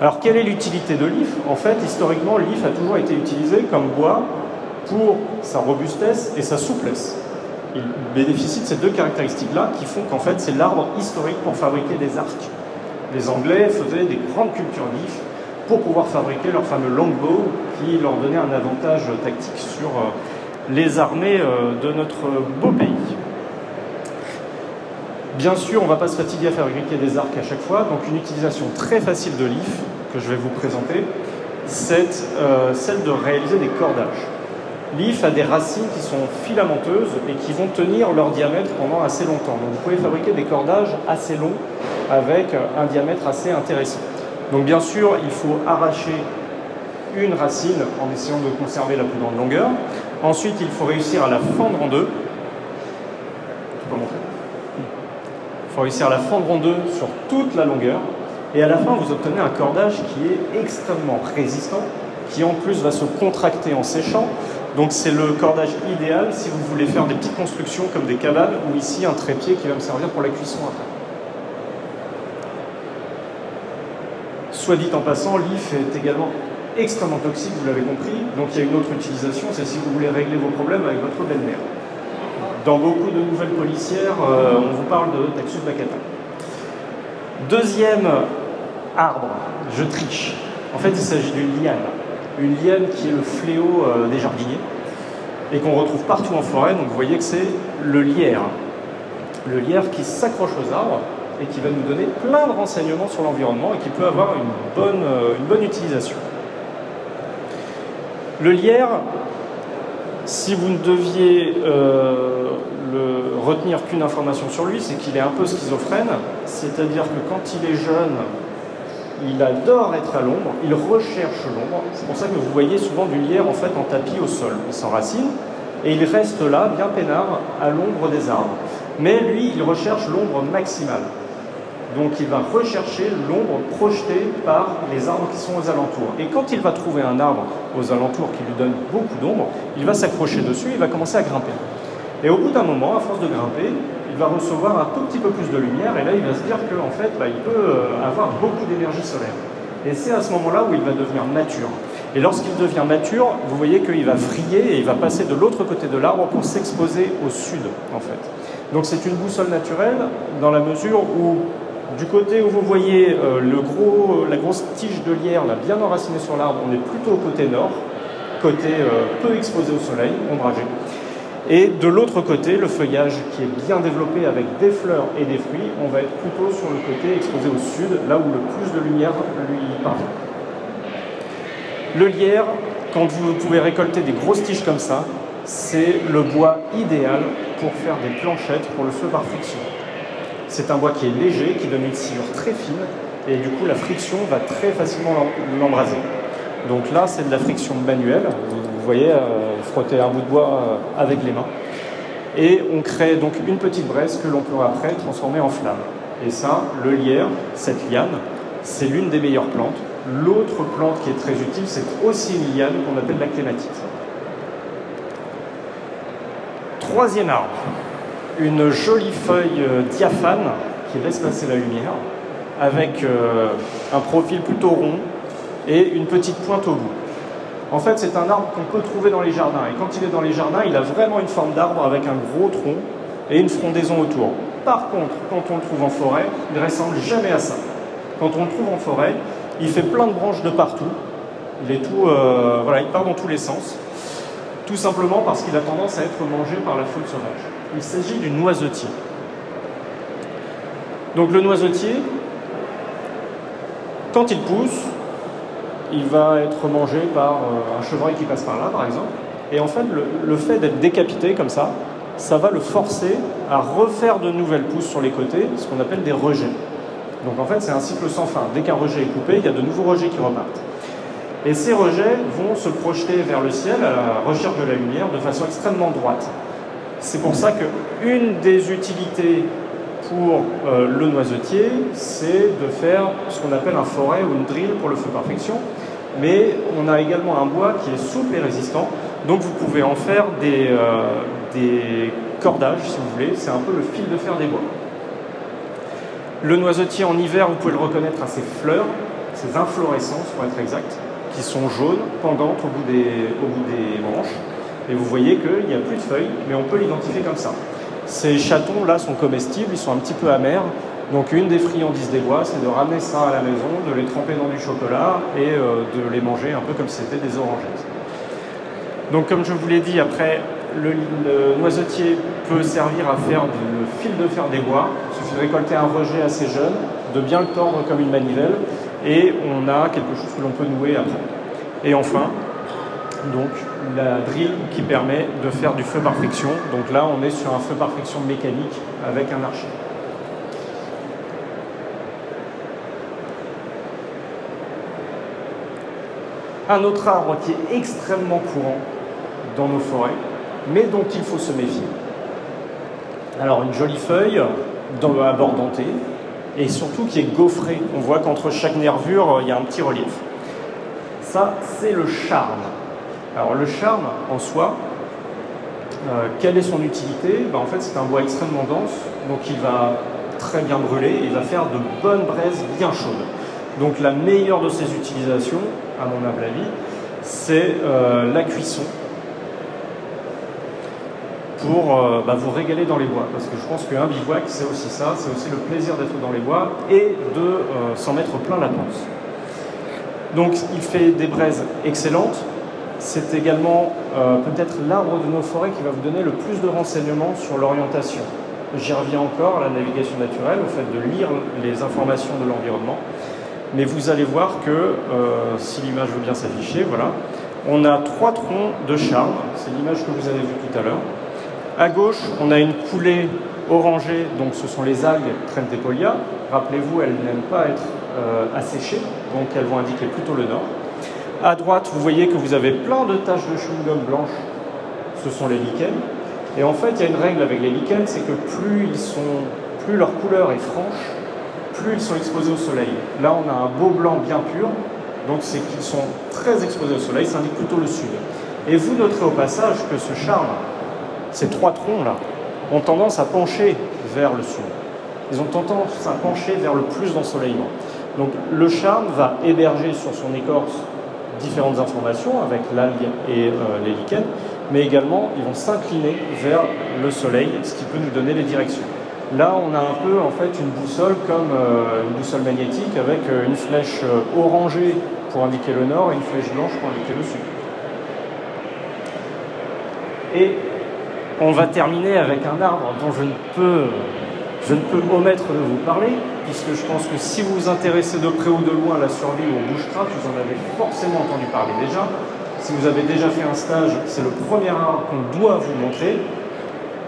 Alors quelle est l'utilité de l'IF? En fait, historiquement, l'IF a toujours été utilisé comme bois pour sa robustesse et sa souplesse. Il bénéficie de ces deux caractéristiques-là qui font qu'en fait c'est l'arbre historique pour fabriquer des arcs. Les Anglais faisaient des grandes cultures d'IF pour pouvoir fabriquer leur fameux longbow qui leur donnait un avantage tactique sur euh, les armées euh, de notre beau pays. Bien sûr, on ne va pas se fatiguer à fabriquer des arcs à chaque fois, donc une utilisation très facile de l'IF que je vais vous présenter, c'est euh, celle de réaliser des cordages. L'IF a des racines qui sont filamenteuses et qui vont tenir leur diamètre pendant assez longtemps. Donc vous pouvez fabriquer des cordages assez longs avec un diamètre assez intéressant. Donc bien sûr, il faut arracher une racine en essayant de conserver la plus grande longueur. Ensuite, il faut réussir à la fendre en deux. Tu peux montrer il faut réussir à la fendre en deux sur toute la longueur. Et à la fin, vous obtenez un cordage qui est extrêmement résistant, qui en plus va se contracter en séchant. Donc c'est le cordage idéal si vous voulez faire des petites constructions comme des cabanes ou ici un trépied qui va me servir pour la cuisson après. Soit dit en passant, l'IF est également extrêmement toxique, vous l'avez compris. Donc il y a une autre utilisation, c'est si vous voulez régler vos problèmes avec votre belle-mère. Dans beaucoup de nouvelles policières, euh, on vous parle de Taxus baccata. Deuxième arbre, je triche. En fait, il s'agit d'une liane. Une liane qui est le fléau euh, des jardiniers et qu'on retrouve partout en forêt. Donc vous voyez que c'est le lierre. Le lierre qui s'accroche aux arbres et qui va nous donner plein de renseignements sur l'environnement et qui peut avoir une bonne, euh, utilisation. Le lierre, si vous ne deviez euh, retenir qu'une information sur lui, c'est qu'il est un peu schizophrène, c'est-à-dire que quand il est jeune, il adore être à l'ombre, il recherche l'ombre. C'est pour ça que vous voyez souvent du lierre en fait en tapis au sol. Il s'enracine et il reste là, bien peinard, à l'ombre des arbres. Mais lui, il recherche l'ombre maximale. Donc il va rechercher l'ombre projetée par les arbres qui sont aux alentours. Et quand il va trouver un arbre aux alentours qui lui donne beaucoup d'ombre, il va s'accrocher dessus, il va commencer à grimper. Et au bout d'un moment, à force de grimper, il va recevoir un tout petit peu plus de lumière et là il va se dire qu'en fait bah, il peut euh, avoir beaucoup d'énergie solaire. Et c'est à ce moment-là où il va devenir mature. Et lorsqu'il devient mature, vous voyez qu'il va vriller et il va passer de l'autre côté de l'arbre pour s'exposer au sud en fait. Donc c'est une boussole naturelle dans la mesure où du côté où vous voyez euh, gros, la grosse tige de lierre bien enracinée sur l'arbre, on est plutôt au côté nord, côté euh, peu exposé au soleil, ombragé. Et de l'autre côté, le feuillage qui est bien développé avec des fleurs et des fruits, on va être plutôt sur le côté exposé au sud, là où le plus de lumière lui parvient. Le lierre, quand vous pouvez récolter des grosses tiges comme ça, c'est le bois idéal pour faire des planchettes pour le feu par friction. C'est un bois qui est léger, qui donne une sciure très fine, et du coup la friction va très facilement l'embraser. Donc là, c'est de la friction manuelle. Vous voyez, euh, frotter un bout de bois euh, avec les mains. Et on crée donc une petite braise que l'on peut après transformer en flamme. Et ça, le lierre, cette liane, c'est l'une des meilleures plantes. L'autre plante qui est très utile, c'est aussi une liane qu'on appelle la clématite. Troisième arbre, une jolie feuille euh, diaphane qui laisse passer la lumière, avec euh, un profil plutôt rond et une petite pointe au bout. En fait, c'est un arbre qu'on peut trouver dans les jardins. Et quand il est dans les jardins, il a vraiment une forme d'arbre avec un gros tronc et une frondaison autour. Par contre, quand on le trouve en forêt, il ne ressemble jamais à ça. Quand on le trouve en forêt, il fait plein de branches de partout. Il, est tout, euh, part dans tous les sens. Tout simplement parce qu'il a tendance à être mangé par la faune sauvage. Il s'agit du noisetier. Donc le noisetier, quand il pousse, il va être mangé par euh, un chevreuil qui passe par là, par exemple. Et en fait, le, fait d'être décapité comme ça, ça va le forcer à refaire de nouvelles pousses sur les côtés, ce qu'on appelle des rejets. Donc en fait, c'est un cycle sans fin. Dès qu'un rejet est coupé, il y a de nouveaux rejets qui repartent. Et ces rejets vont se projeter vers le ciel à la recherche de la lumière de façon extrêmement droite. C'est pour ça qu'une des utilités pour euh, le noisetier, c'est de faire ce qu'on appelle un forêt ou une drill pour le feu par friction. Mais on a également un bois qui est souple et résistant, donc vous pouvez en faire des, euh, des cordages, si vous voulez. C'est un peu le fil de fer des bois. Le noisetier en hiver, vous pouvez le reconnaître à ses fleurs, ses inflorescences pour être exact, qui sont jaunes, pendantes au bout des branches. Et vous voyez qu'il n'y a plus de feuilles, mais on peut l'identifier comme ça. Ces chatons-là sont comestibles, ils sont un petit peu amers. Donc une des friandises des bois, c'est de ramener ça à la maison, de les tremper dans du chocolat et euh, de les manger un peu comme si c'était des orangettes. Donc comme je vous l'ai dit, après, le, noisetier peut servir à faire du fil de fer des bois. Il suffit de récolter un rejet assez jeune, de bien le tordre comme une manivelle, et on a quelque chose que l'on peut nouer après. Et enfin, donc la drill qui permet de faire du feu par friction. Donc là, on est sur un feu par friction mécanique avec un archer. Un autre arbre qui est extrêmement courant dans nos forêts, mais dont il faut se méfier. Alors une jolie feuille dans, à bord et surtout qui est gaufrée. On voit qu'entre chaque nervure, il y a un petit relief. Ça, c'est le charme. Alors le charme en soi, euh, quelle est son utilité? Ben, En fait, c'est un bois extrêmement dense, donc il va très bien brûler, et il va faire de bonnes braises bien chaudes. Donc la meilleure de ses utilisations, à mon humble avis, c'est euh, la cuisson pour euh, bah, vous régaler dans les bois. Parce que je pense qu'un bivouac, c'est aussi ça, c'est aussi le plaisir d'être dans les bois et de s'en mettre plein la panse. Donc il fait des braises excellentes, c'est également euh, peut-être l'arbre de nos forêts qui va vous donner le plus de renseignements sur l'orientation. J'y reviens encore à la navigation naturelle, au fait de lire les informations de l'environnement. Mais vous allez voir que, euh, si l'image veut bien s'afficher, voilà, on a trois troncs de charme, c'est l'image que vous avez vue tout à l'heure. À gauche, on a une coulée orangée, donc ce sont les algues Trentepolia. Rappelez-vous, elles n'aiment pas être euh, asséchées, donc elles vont indiquer plutôt le nord. À droite, vous voyez que vous avez plein de taches de chewing-gum blanches. Ce sont les lichens. Et en fait, il y a une règle avec les lichens, c'est que plus, ils sont, plus leur couleur est franche, plus ils sont exposés au soleil. Là, on a un beau blanc bien pur, donc c'est qu'ils sont très exposés au soleil, ça indique plutôt le sud. Et vous noterez au passage que ce charme, ces trois troncs-là, ont tendance à pencher vers le sud. Ils ont tendance à pencher vers le plus d'ensoleillement. Donc le charme va héberger sur son écorce différentes informations avec l'algue et euh, les lichens, mais également ils vont s'incliner vers le soleil, ce qui peut nous donner les directions. Là, on a un peu en fait une boussole comme euh, une boussole magnétique avec euh, une flèche orangée pour indiquer le nord et une flèche blanche pour indiquer le sud. Et on va terminer avec un arbre dont je ne peux, je ne peux omettre de vous parler, puisque je pense que si vous vous intéressez de près ou de loin à la survie ou au bushcraft, vous en avez forcément entendu parler déjà. Si vous avez déjà fait un stage, c'est le premier arbre qu'on doit vous montrer.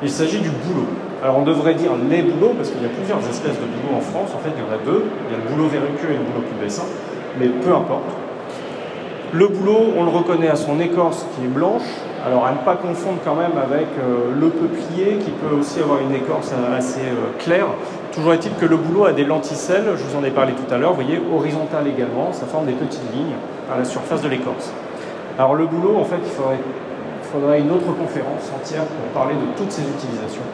Il s'agit du bouleau. Alors on devrait dire les bouleaux, parce qu'il y a plusieurs espèces de bouleaux en France. En fait, il y en a deux. Il y a le bouleau verruqueux et le bouleau pubescent. Mais peu importe. Le bouleau, on le reconnaît à son écorce qui est blanche. Alors à ne pas confondre quand même avec euh, le peuplier qui peut aussi avoir une écorce assez euh, claire. Toujours est-il que le bouleau a des lenticelles, je vous en ai parlé tout à l'heure, vous voyez, horizontales également, ça forme des petites lignes à la surface de l'écorce. Alors le bouleau, en fait, il faudrait, une autre conférence entière pour parler de toutes ces utilisations.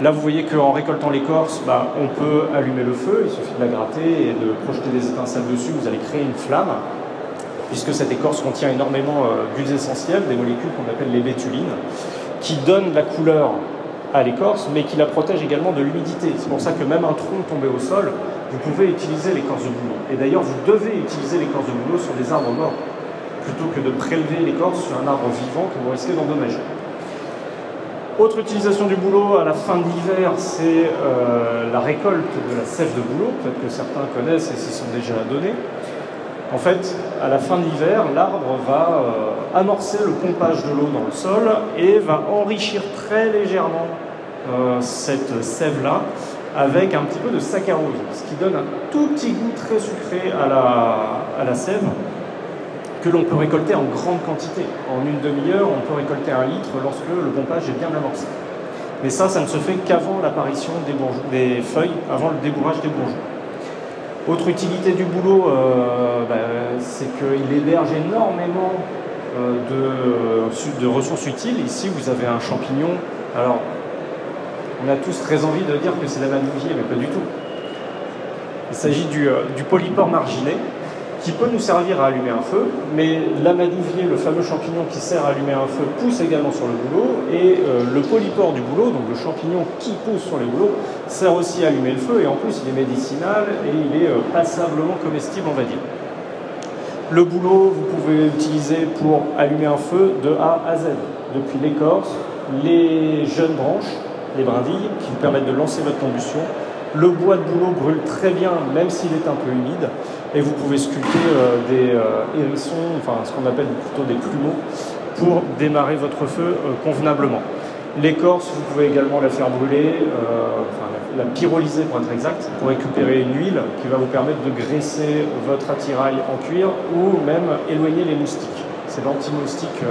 Là, vous voyez qu'en récoltant l'écorce, bah, on peut allumer le feu, il suffit de la gratter et de projeter des étincelles dessus, vous allez créer une flamme, puisque cette écorce contient énormément euh, d'huiles essentielles, des molécules qu'on appelle les bétulines, qui donnent la couleur à l'écorce, mais qui la protège également de l'humidité. C'est pour ça que même un tronc tombé au sol, vous pouvez utiliser l'écorce de bouleau. Et d'ailleurs, vous devez utiliser l'écorce de bouleau sur des arbres morts, plutôt que de prélever l'écorce sur un arbre vivant que vous risquez d'endommager. Autre utilisation du bouleau à la fin de l'hiver, c'est euh, la récolte de la sève de bouleau, peut-être que certains connaissent et s'y sont déjà adonnés. En fait, à la fin de l'hiver, l'arbre va euh, amorcer le pompage de l'eau dans le sol et va enrichir très légèrement euh, cette sève-là avec un petit peu de saccharose, ce qui donne un tout petit goût très sucré à la, sève que l'on peut récolter en grande quantité. En une demi-heure, on peut récolter un litre lorsque le pompage est bien amorcé. Mais ça, ça ne se fait qu'avant l'apparition des, des, feuilles, avant le débourrage des bourgeons. Autre utilité du boulot, euh, bah, c'est qu'il héberge énormément euh, de, de, ressources utiles. Ici, vous avez un champignon. Alors, on a tous très envie de dire que c'est la manouvier, mais pas du tout. Il s'agit du, euh, du polypore marginé, qui peut nous servir à allumer un feu, mais l'amadouvier, le fameux champignon qui sert à allumer un feu, pousse également sur le boulot, et euh, le polypore du boulot, donc le champignon qui pousse sur les boulots, sert aussi à allumer le feu, et en plus il est médicinal et il est euh, passablement comestible, on va dire. Le boulot, vous pouvez l'utiliser pour allumer un feu de A à Z, depuis l'écorce, les jeunes branches, les brindilles, qui vous permettent de lancer votre combustion, le bois de boulot brûle très bien, même s'il est un peu humide, et vous pouvez sculpter euh, des euh, hérissons, enfin ce qu'on appelle plutôt des plumeaux, pour démarrer votre feu euh, convenablement. L'écorce, vous pouvez également la faire brûler, enfin la pyrolyser pour être exact, pour récupérer une huile qui va vous permettre de graisser votre attirail en cuir ou même éloigner les moustiques. C'est l'anti-moustique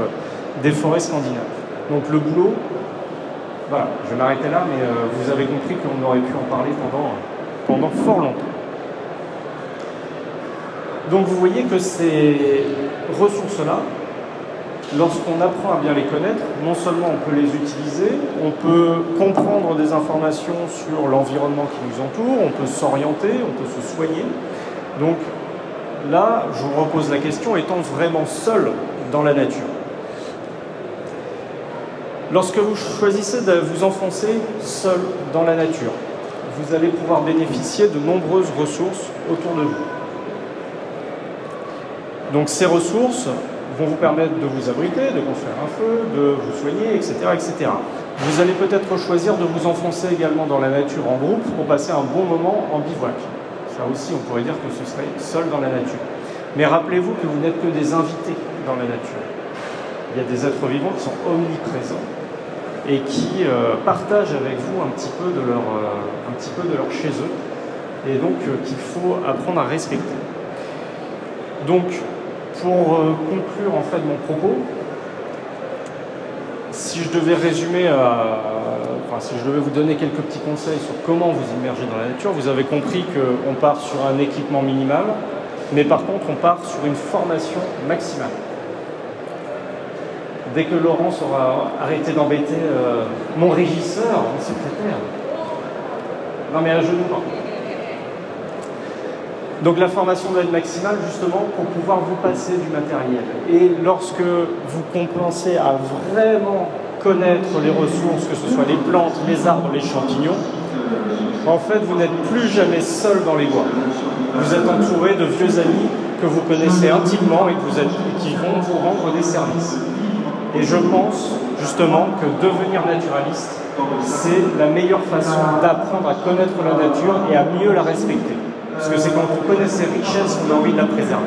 des forêts scandinaves. Donc le boulot, voilà, je vais m'arrêter là, mais euh, vous avez compris qu'on aurait pu en parler pendant, pendant fort longtemps. Donc vous voyez que ces ressources-là, lorsqu'on apprend à bien les connaître, non seulement on peut les utiliser, on peut comprendre des informations sur l'environnement qui nous entoure, on peut s'orienter, on peut se soigner. Donc là, je vous repose la question, étant vraiment seul dans la nature, Lorsque vous choisissez de vous enfoncer seul dans la nature, vous allez pouvoir bénéficier de nombreuses ressources autour de vous. Donc ces ressources vont vous permettre de vous abriter, de construire un feu, de vous soigner, etc. etc. Vous allez peut-être choisir de vous enfoncer également dans la nature en groupe pour passer un bon moment en bivouac. Ça aussi, on pourrait dire que ce serait seul dans la nature. Mais rappelez-vous que vous n'êtes que des invités dans la nature. Il y a des êtres vivants qui sont omniprésents et qui euh, partagent avec vous un petit peu de leur, euh, un petit peu de leur chez eux, et donc euh, qu'il faut apprendre à respecter. Donc, pour conclure en fait mon propos, si je devais résumer, enfin, si je devais vous donner quelques petits conseils sur comment vous immerger dans la nature, vous avez compris qu'on part sur un équipement minimal, mais par contre on part sur une formation maximale dès que Laurence aura arrêté d'embêter euh, mon régisseur, mon secrétaire. Non mais à genoux, par Donc la formation doit être maximale justement pour pouvoir vous passer du matériel. Et lorsque vous compensez à vraiment connaître les ressources, que ce soit les plantes, les arbres, les champignons, en fait vous n'êtes plus jamais seul dans les bois. Vous êtes entouré de vieux amis que vous connaissez intimement et, qui vont vous rendre des services. Et je pense justement que devenir naturaliste, c'est la meilleure façon d'apprendre à connaître la nature et à mieux la respecter. Parce que c'est quand on connaît ses richesses qu'on a envie de la préserver.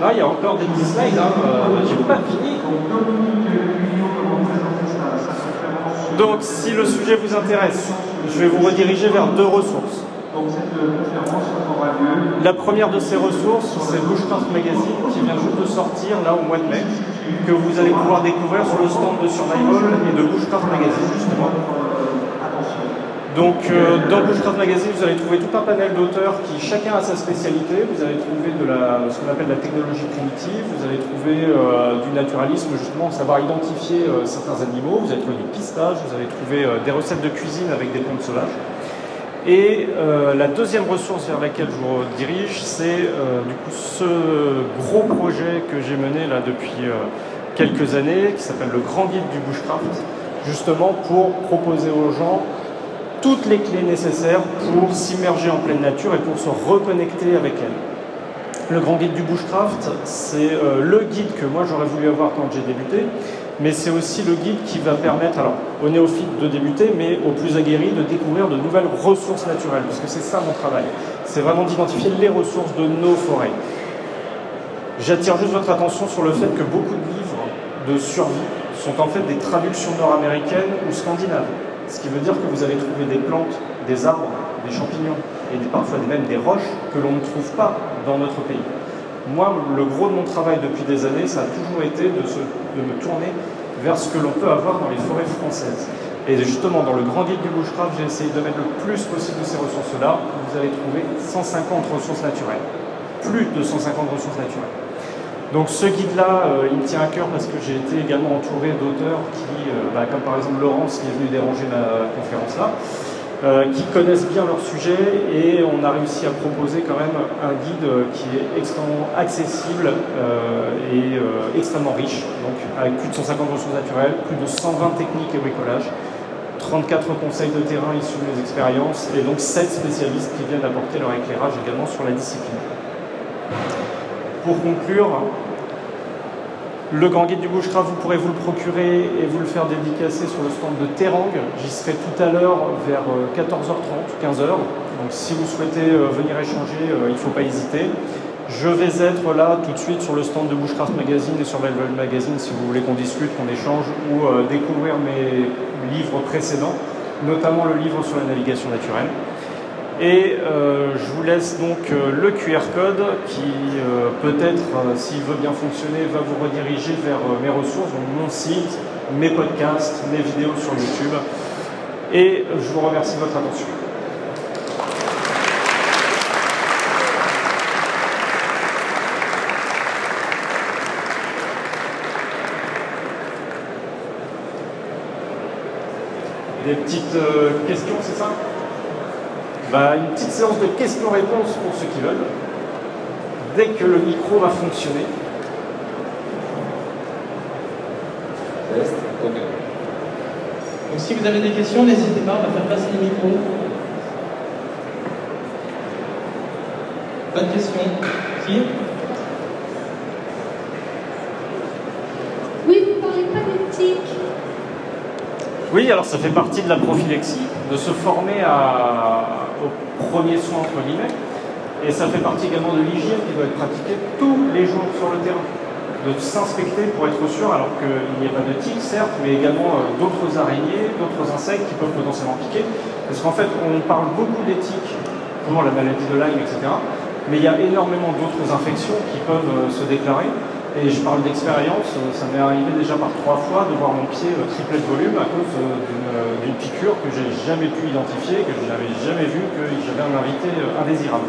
Là, il y a encore des petits slides, hein. euh, j'ai pas fini. Donc, si le sujet vous intéresse, je vais vous rediriger vers deux ressources. La première de ces ressources, c'est Bushcraft Magazine qui vient juste de sortir là au mois de mai, que vous allez pouvoir découvrir sur le stand de Survival et de Bushcraft Magazine justement. Donc euh, dans Bushcraft Magazine, vous allez trouver tout un panel d'auteurs qui chacun a sa spécialité. Vous allez trouver ce qu'on appelle la technologie primitive, vous allez trouver euh, du naturalisme, justement, savoir identifier euh, certains animaux, vous allez trouver du pistage, vous allez trouver des recettes de cuisine avec des plantes sauvages. Et euh, la deuxième ressource vers laquelle je vous dirige, c'est euh, ce gros projet que j'ai mené là depuis euh, quelques années, qui s'appelle le Grand Guide du Bushcraft, justement pour proposer aux gens toutes les clés nécessaires pour s'immerger en pleine nature et pour se reconnecter avec elle. Le Grand Guide du Bushcraft, c'est le guide que moi j'aurais voulu avoir quand j'ai débuté, mais c'est aussi le guide qui va permettre aux néophytes de débuter, mais aux plus aguerris de découvrir de nouvelles ressources naturelles, parce que c'est ça mon travail. C'est vraiment d'identifier les ressources de nos forêts. J'attire juste votre attention sur le fait que beaucoup de livres de survie sont en fait des traductions nord-américaines ou scandinaves. Ce qui veut dire que vous allez trouver des plantes, des arbres, des champignons et parfois même des roches que l'on ne trouve pas dans notre pays. Moi, le gros de mon travail depuis des années, ça a toujours été de, de me tourner vers ce que l'on peut avoir dans les forêts françaises. Et justement, dans le grand guide du bushcraft, j'ai essayé de mettre le plus possible de ces ressources-là. Vous allez trouver 150 ressources naturelles. Plus de 150 ressources naturelles. Donc ce guide-là, euh, il me tient à cœur parce que j'ai été également entouré d'auteurs qui, euh, bah, comme par exemple Laurence qui est venu déranger ma conférence là, euh, qui connaissent bien leur sujet et on a réussi à proposer quand même un guide qui est extrêmement accessible et extrêmement riche, donc avec plus de 150 ressources naturelles, plus de 120 techniques et bricolage, 34 conseils de terrain issus des expériences et donc 7 spécialistes qui viennent apporter leur éclairage également sur la discipline. Pour conclure, le Grand Guide du Bushcraft, vous pourrez vous le procurer et vous le faire dédicacer sur le stand de Terang. J'y serai tout à l'heure vers 14h30, euh, 15h. Donc si vous souhaitez euh, venir échanger, euh, il ne faut pas hésiter. Je vais être là tout de suite sur le stand de Bushcraft Magazine et sur Magazine si vous voulez qu'on discute, qu'on échange ou découvrir mes livres précédents, notamment le livre sur la navigation naturelle. Et euh, je vous laisse donc euh, le QR code qui euh, peut-être, s'il veut bien fonctionner, va vous rediriger vers mes ressources, donc mon site, mes podcasts, mes vidéos sur YouTube. Et je vous remercie de votre attention. Des petites questions, c'est ça? Bah, une petite séance de questions-réponses pour ceux qui veulent. Dès que le micro va fonctionner. Donc si vous avez des questions, n'hésitez pas, on va faire passer les micros. Pas de questions Si Oui, vous parlez pas d'éthique. Oui, alors ça fait partie de la prophylaxie de se former à, au premier soin, entre guillemets. Et ça fait partie également de l'hygiène qui doit être pratiquée tous les jours sur le terrain. De s'inspecter pour être sûr, alors qu'il n'y a pas de tiques, certes, mais également euh, d'autres araignées, d'autres insectes qui peuvent potentiellement piquer. Parce qu'en fait, on parle beaucoup d'éthiques, comment la maladie de Lyme, etc. Mais il y a énormément d'autres infections qui peuvent euh, se déclarer. Et je parle d'expérience, ça m'est arrivé déjà par trois fois de voir mon pied euh, tripler de volume à cause euh, euh, d'une piqûre que j'ai jamais pu identifier, que je n'avais jamais vu, que j'avais un invité indésirable.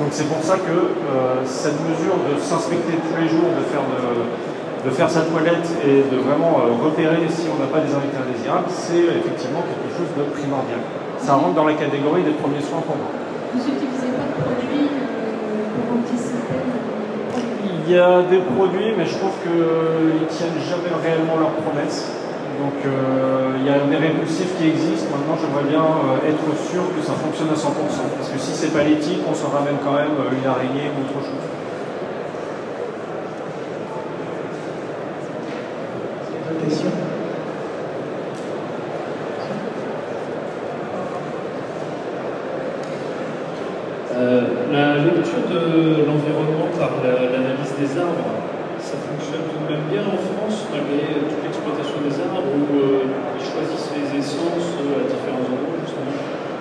Donc c'est pour ça que cette mesure de s'inspecter tous les jours, de faire, de, faire sa toilette et de vraiment repérer si on n'a pas des invités indésirables, c'est effectivement quelque chose de primordial. Ça rentre dans la catégorie des premiers soins pour moi. Vous n'utilisez pas de produits il y a des produits, mais je trouve qu'ils ne tiennent jamais réellement leurs promesses. Donc euh, il y a des répulsifs qui existent. Maintenant, j'aimerais bien euh, être sûr que ça fonctionne à 100%. Parce que si c'est pas l'éthique, on se ramène quand même euh, une araignée ou autre chose. Question la lecture de l'environnement par l'analyse des arbres, ça fonctionne tout de même bien malgré toute l'exploitation des arbres, où euh, ils choisissent les essences euh, à différents endroits, justement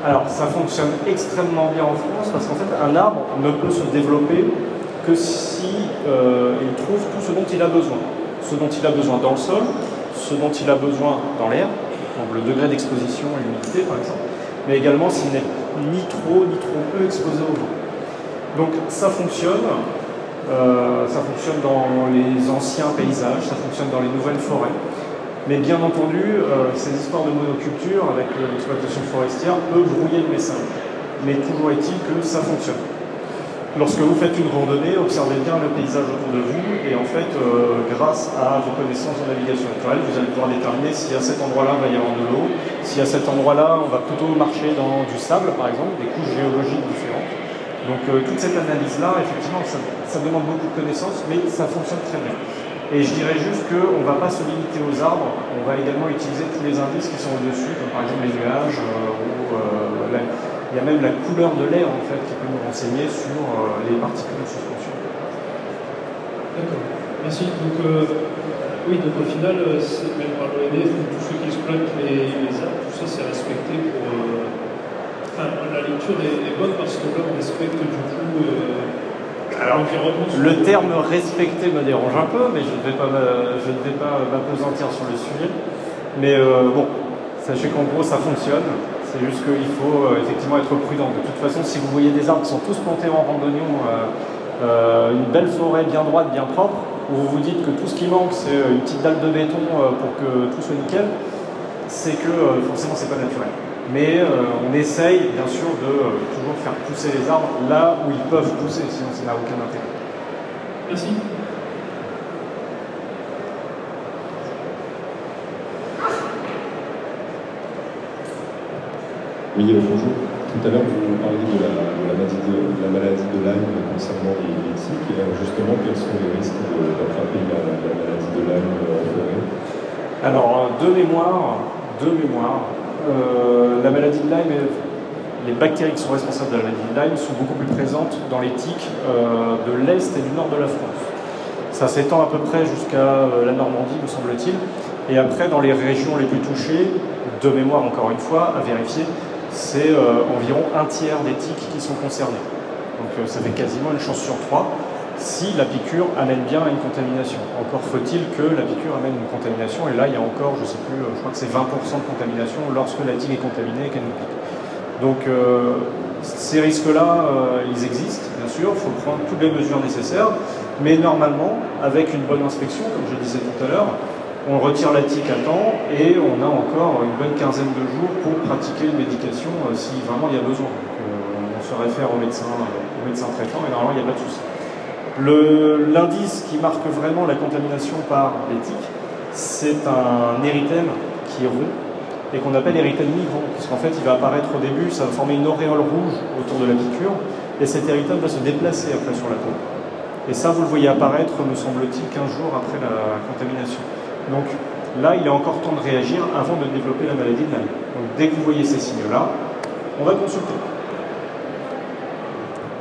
Alors, ça fonctionne extrêmement bien en France, parce qu'en fait, un arbre ne peut se développer que si euh, il trouve tout ce dont il a besoin. Ce dont il a besoin dans le sol, ce dont il a besoin dans l'air, donc le degré d'exposition et l'humidité par exemple, mais également s'il n'est ni trop ni trop peu exposé au vent. Donc ça fonctionne. Euh, ça fonctionne dans les anciens paysages, ça fonctionne dans les nouvelles forêts. Mais bien entendu, euh, ces histoires de monoculture avec l'exploitation forestière peuvent brouiller le message. Mais toujours est-il que ça fonctionne. Lorsque vous faites une randonnée, observez bien le paysage autour de vous et en fait, euh, grâce à vos connaissances en navigation naturelle, vous allez pouvoir déterminer si à cet endroit-là il va y avoir de l'eau, si à cet endroit-là on va plutôt marcher dans du sable par exemple, des couches géologiques différentes. Donc toute cette analyse-là, effectivement, ça, demande beaucoup de connaissances, mais ça fonctionne très bien. Et je dirais juste qu'on ne va pas se limiter aux arbres, on va également utiliser tous les indices qui sont au-dessus, comme par exemple les nuages, euh, ou euh, il y a même la couleur de l'air en fait qui peut nous renseigner sur les particules de suspension. D'accord, merci. Donc Oui, donc au final, même par l'ONF, tous ceux qui exploitent les, arbres, tout ça c'est respecté pour. Enfin, la lecture est, bonne parce que là on respecte du coup l'environnement. Le terme respecter me dérange un peu, mais je ne vais pas, m'apesantir sur le sujet. Mais bon, sachez qu'en gros ça fonctionne. C'est juste qu'il faut euh, effectivement être prudent. De toute façon, si vous voyez des arbres qui sont tous plantés en randonnion, euh, euh, une belle forêt bien droite, bien propre, où vous vous dites que tout ce qui manque, c'est une petite dalle de béton pour que tout soit nickel, c'est que forcément, c'est pas naturel. Mais on essaye, bien sûr, de toujours faire pousser les arbres là où ils peuvent pousser, sinon ça n'a aucun intérêt. Merci. Oui, bonjour. Tout à l'heure, vous parliez de la, maladie de, la maladie de Lyme concernant les, les tiques. justement, quels sont les risques d'attraper la, maladie de Lyme en forêt? Alors, de mémoire, de mémoire euh, la maladie de Lyme, les bactéries qui sont responsables de la maladie de Lyme sont beaucoup plus présentes dans les tiques euh, de l'Est et du Nord de la France. Ça s'étend à peu près jusqu'à euh, la Normandie, me semble-t-il. Et après, dans les régions les plus touchées, de mémoire encore une fois, à vérifier, c'est environ un tiers des tiques qui sont concernés. Donc ça fait quasiment une chance sur trois si la piqûre amène bien à une contamination. Encore faut-il que la piqûre amène une contamination, et là il y a encore, je ne sais plus, je crois que c'est 20% de contamination lorsque la tique est contaminée et qu'elle nous pique. Donc euh, ces risques-là, ils existent, bien sûr, il faut prendre toutes les mesures nécessaires, mais normalement, avec une bonne inspection, comme je disais tout à l'heure, on retire la tique à temps et on a encore une bonne quinzaine de jours pour pratiquer une médication euh, si vraiment il y a besoin. Euh, on se réfère au médecin, au médecin traitant et normalement il n'y a pas de souci. L'indice qui marque vraiment la contamination par les tiques, c'est un érythème qui est rond et qu'on appelle érythème migrant, puisqu'en fait il va apparaître au début, ça va former une auréole rouge autour de la piqûre, et cet érythème va se déplacer après sur la peau. Et ça, vous le voyez apparaître, me semble-t-il, 15 jours après la contamination. Donc là, il est encore temps de réagir avant de développer la maladie de Lyme. Donc dès que vous voyez ces signes-là, on va consulter.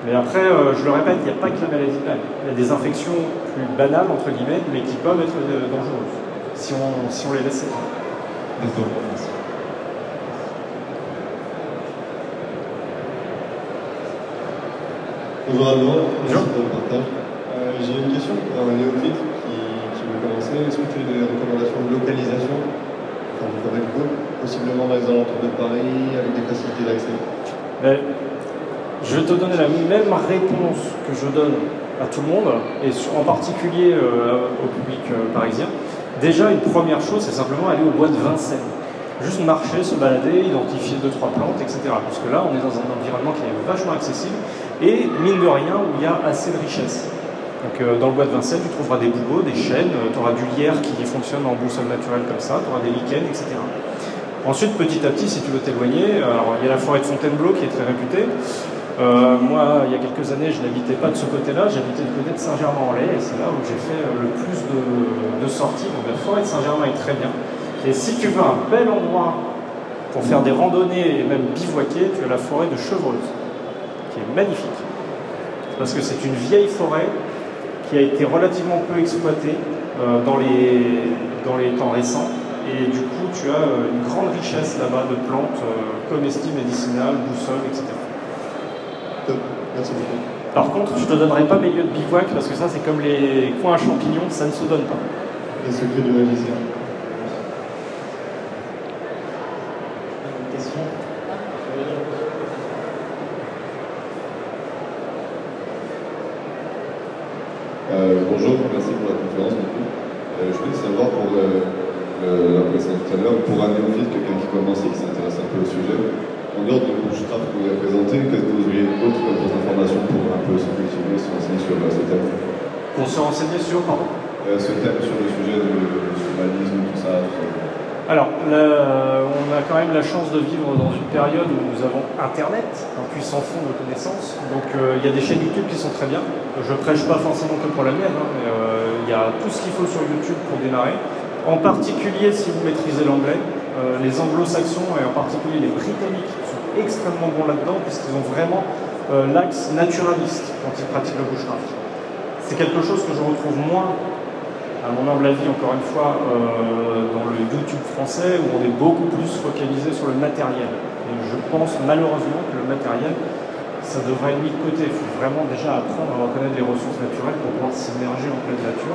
Mais après, euh, je le répète, il n'y a pas que la maladie de Lyme. Il y a des infections plus banales, entre guillemets, mais qui peuvent être euh, dangereuses si on, si on les laisse D'accord, merci. Bonjour à merci pour le partage. Euh, j'ai une question pour un néophyte est-ce que tu as des recommandations de localisation? Enfin, du forêt possiblement dans les alentours de Paris, avec des facilités d'accès ben, Je vais te donner la même réponse que je donne à tout le monde, et en particulier euh, au public euh, parisien. Déjà, une première chose, c'est simplement aller au bois de Vincennes. Juste marcher, se balader, identifier deux, trois plantes, etc. Parce que là, on est dans un environnement qui est vachement accessible et, mine de rien, où il y a assez de richesse. Donc, euh, dans le bois de Vincennes, tu trouveras des bouleaux, des chênes, tu auras du lierre qui fonctionne en boussole naturelle comme ça, tu auras des lichens, etc. Ensuite, petit à petit, si tu veux t'éloigner, alors il y a la forêt de Fontainebleau qui est très réputée. Euh, moi, il y a quelques années, je n'habitais pas de ce côté-là, j'habitais du côté de Saint-Germain-en-Laye, et c'est là où j'ai fait le plus de, sorties. Donc la forêt de Saint-Germain est très bien. Et si tu veux un bel endroit pour faire des randonnées et même bivouaquer, tu as la forêt de Chevreuse, qui est magnifique. Parce que c'est une vieille forêt qui a été relativement peu exploité euh, dans, les, dans les temps récents. Et du coup, tu as euh, une grande richesse là-bas de plantes euh, comestibles, médicinales, boussoles, etc. Merci beaucoup. Par contre, je ne te donnerai pas mes lieux de bivouac parce que ça, c'est comme les coins à champignons, ça ne se donne pas. Les secrets du magicien. bonjour, merci pour la conférence. Euh, je voulais savoir pour euh, la présentation tout à l'heure, pour un néophyte, quelqu'un qui commence et qui s'intéresse un peu au sujet, en dehors de bushcraft que vous avez présenté, qu'est-ce que vous auriez d'autres informations pour un peu se cultiver, se renseigner sur euh, ce thème Pour se renseigner sur, pardon Ce thème, sur le sujet du humanisme, tout ça. Tout ça. Alors, on a quand même la chance de vivre dans une période où nous avons Internet, un puissant fond de connaissances. Donc, euh, il y a des chaînes YouTube qui sont très bien. Je prêche pas forcément que pour la mienne, hein, mais euh, il y a tout ce qu'il faut sur YouTube pour démarrer. En particulier si vous maîtrisez l'anglais. Euh, les anglo-saxons et en particulier les britanniques extrêmement bons là-dedans puisqu'ils ont vraiment l'axe naturaliste quand ils pratiquent le bushcraft. C'est quelque chose que je retrouve moins à mon humble avis, encore une fois, euh, dans le YouTube français, où on est beaucoup plus focalisé sur le matériel. Et je pense malheureusement que le matériel, ça devrait être mis de côté. Il faut vraiment déjà apprendre à reconnaître les ressources naturelles pour pouvoir s'immerger en pleine nature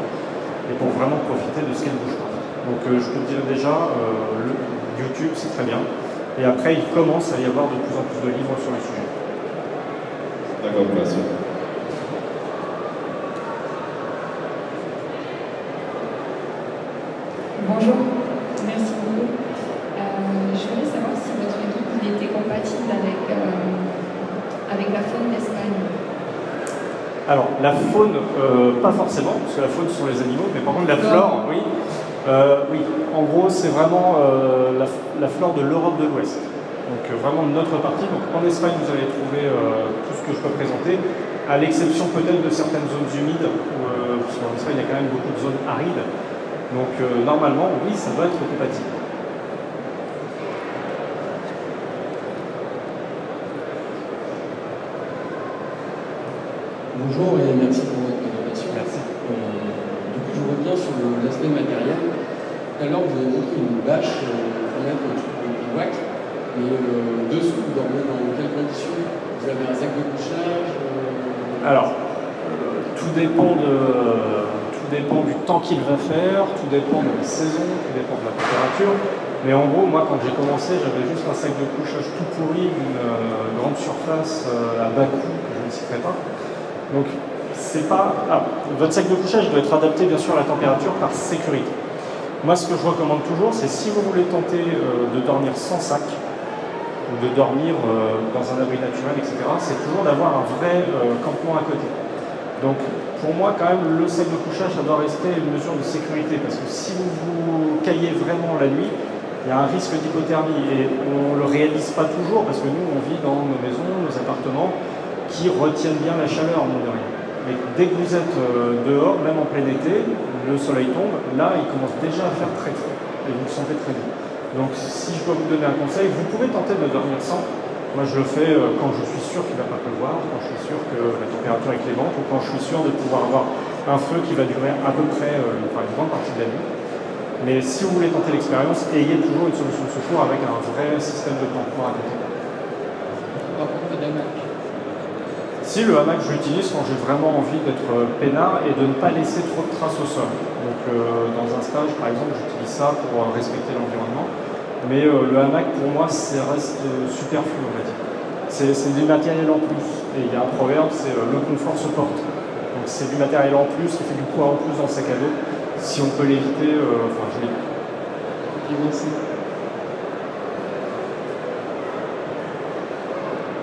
et pour vraiment profiter de ce qu'elle bouge pas. Donc euh, je te dire déjà, euh, le YouTube c'est très bien. Et après, il commence à y avoir de plus en plus de livres sur le sujet. D'accord, merci. Bonjour, merci beaucoup. Euh, je voulais savoir si votre guide il était compatible avec, euh, avec la faune d'Espagne. Alors, la faune, euh, pas forcément, parce que la faune ce sont les animaux, mais par contre la flore, oui. Euh, oui, en gros, c'est vraiment euh, la, flore de l'Europe de l'Ouest. Donc, euh, vraiment notre partie. Donc, en Espagne, vous allez trouver euh, tout ce que je peux présenter, à l'exception peut-être de certaines zones humides, parce qu'en Espagne, il y a quand même beaucoup de zones arides. Donc, normalement, oui, ça doit être compatible. Bonjour et merci pour votre présentation. Merci. Euh, du sur l'aspect matériel. Tout à l'heure, vous avez une bâche pour mettre au-dessus du. Mais euh, dessous, vous dormez dans quelles conditions? Vous avez un sac de couchage euh, Alors, euh, tout dépend de, dépend du temps qu'il va faire, tout dépend de la saison, tout dépend de la température. Mais en gros, moi, quand j'ai commencé, j'avais juste un sac de couchage tout pourri d'une euh, grande surface à bas coût que je ne citerai pas. Donc, ah, votre sac de couchage doit être adapté bien sûr à la température par sécurité. Moi, ce que je recommande toujours, c'est si vous voulez tenter euh, de dormir sans sac, ou de dormir euh, dans un abri naturel, etc., c'est toujours d'avoir un vrai euh, campement à côté. Donc, pour moi, quand même, le sac de couchage, ça doit rester une mesure de sécurité, parce que si vous vous caillez vraiment la nuit, il y a un risque d'hypothermie, et on ne le réalise pas toujours, parce que nous, on vit dans nos maisons, nos appartements, qui retiennent bien la chaleur, mine de rien. Mais dès que vous êtes euh, dehors, même en plein été, le soleil tombe, là, il commence déjà à faire très froid, et vous le sentez très bien. Donc, si je dois vous donner un conseil, vous pouvez tenter de dormir sans. Moi, je le fais euh, quand je suis sûr qu'il ne va pas pleuvoir, quand je suis sûr que la température est clémente, ou quand je suis sûr de pouvoir avoir un feu qui va durer à peu près euh, une, grande partie de la nuit. Mais si vous voulez tenter l'expérience, ayez toujours une solution de secours avec un vrai système de campement à côté. Par contre, pas d'hamac. Si le hamac, je l'utilise quand j'ai vraiment envie d'être euh, peinard et de ne pas laisser trop de traces au sol. Donc, euh, dans un stage, par exemple, j'utilise ça pour euh, respecter l'environnement. Mais le hamac, pour moi, ça reste superflu, on va dire. C'est du matériel en plus. Et il y a un proverbe, c'est le confort se porte. Donc, c'est du matériel en plus, qui fait du poids en plus dans le sac à dos. Si on peut l'éviter, enfin, je l'évite. Merci.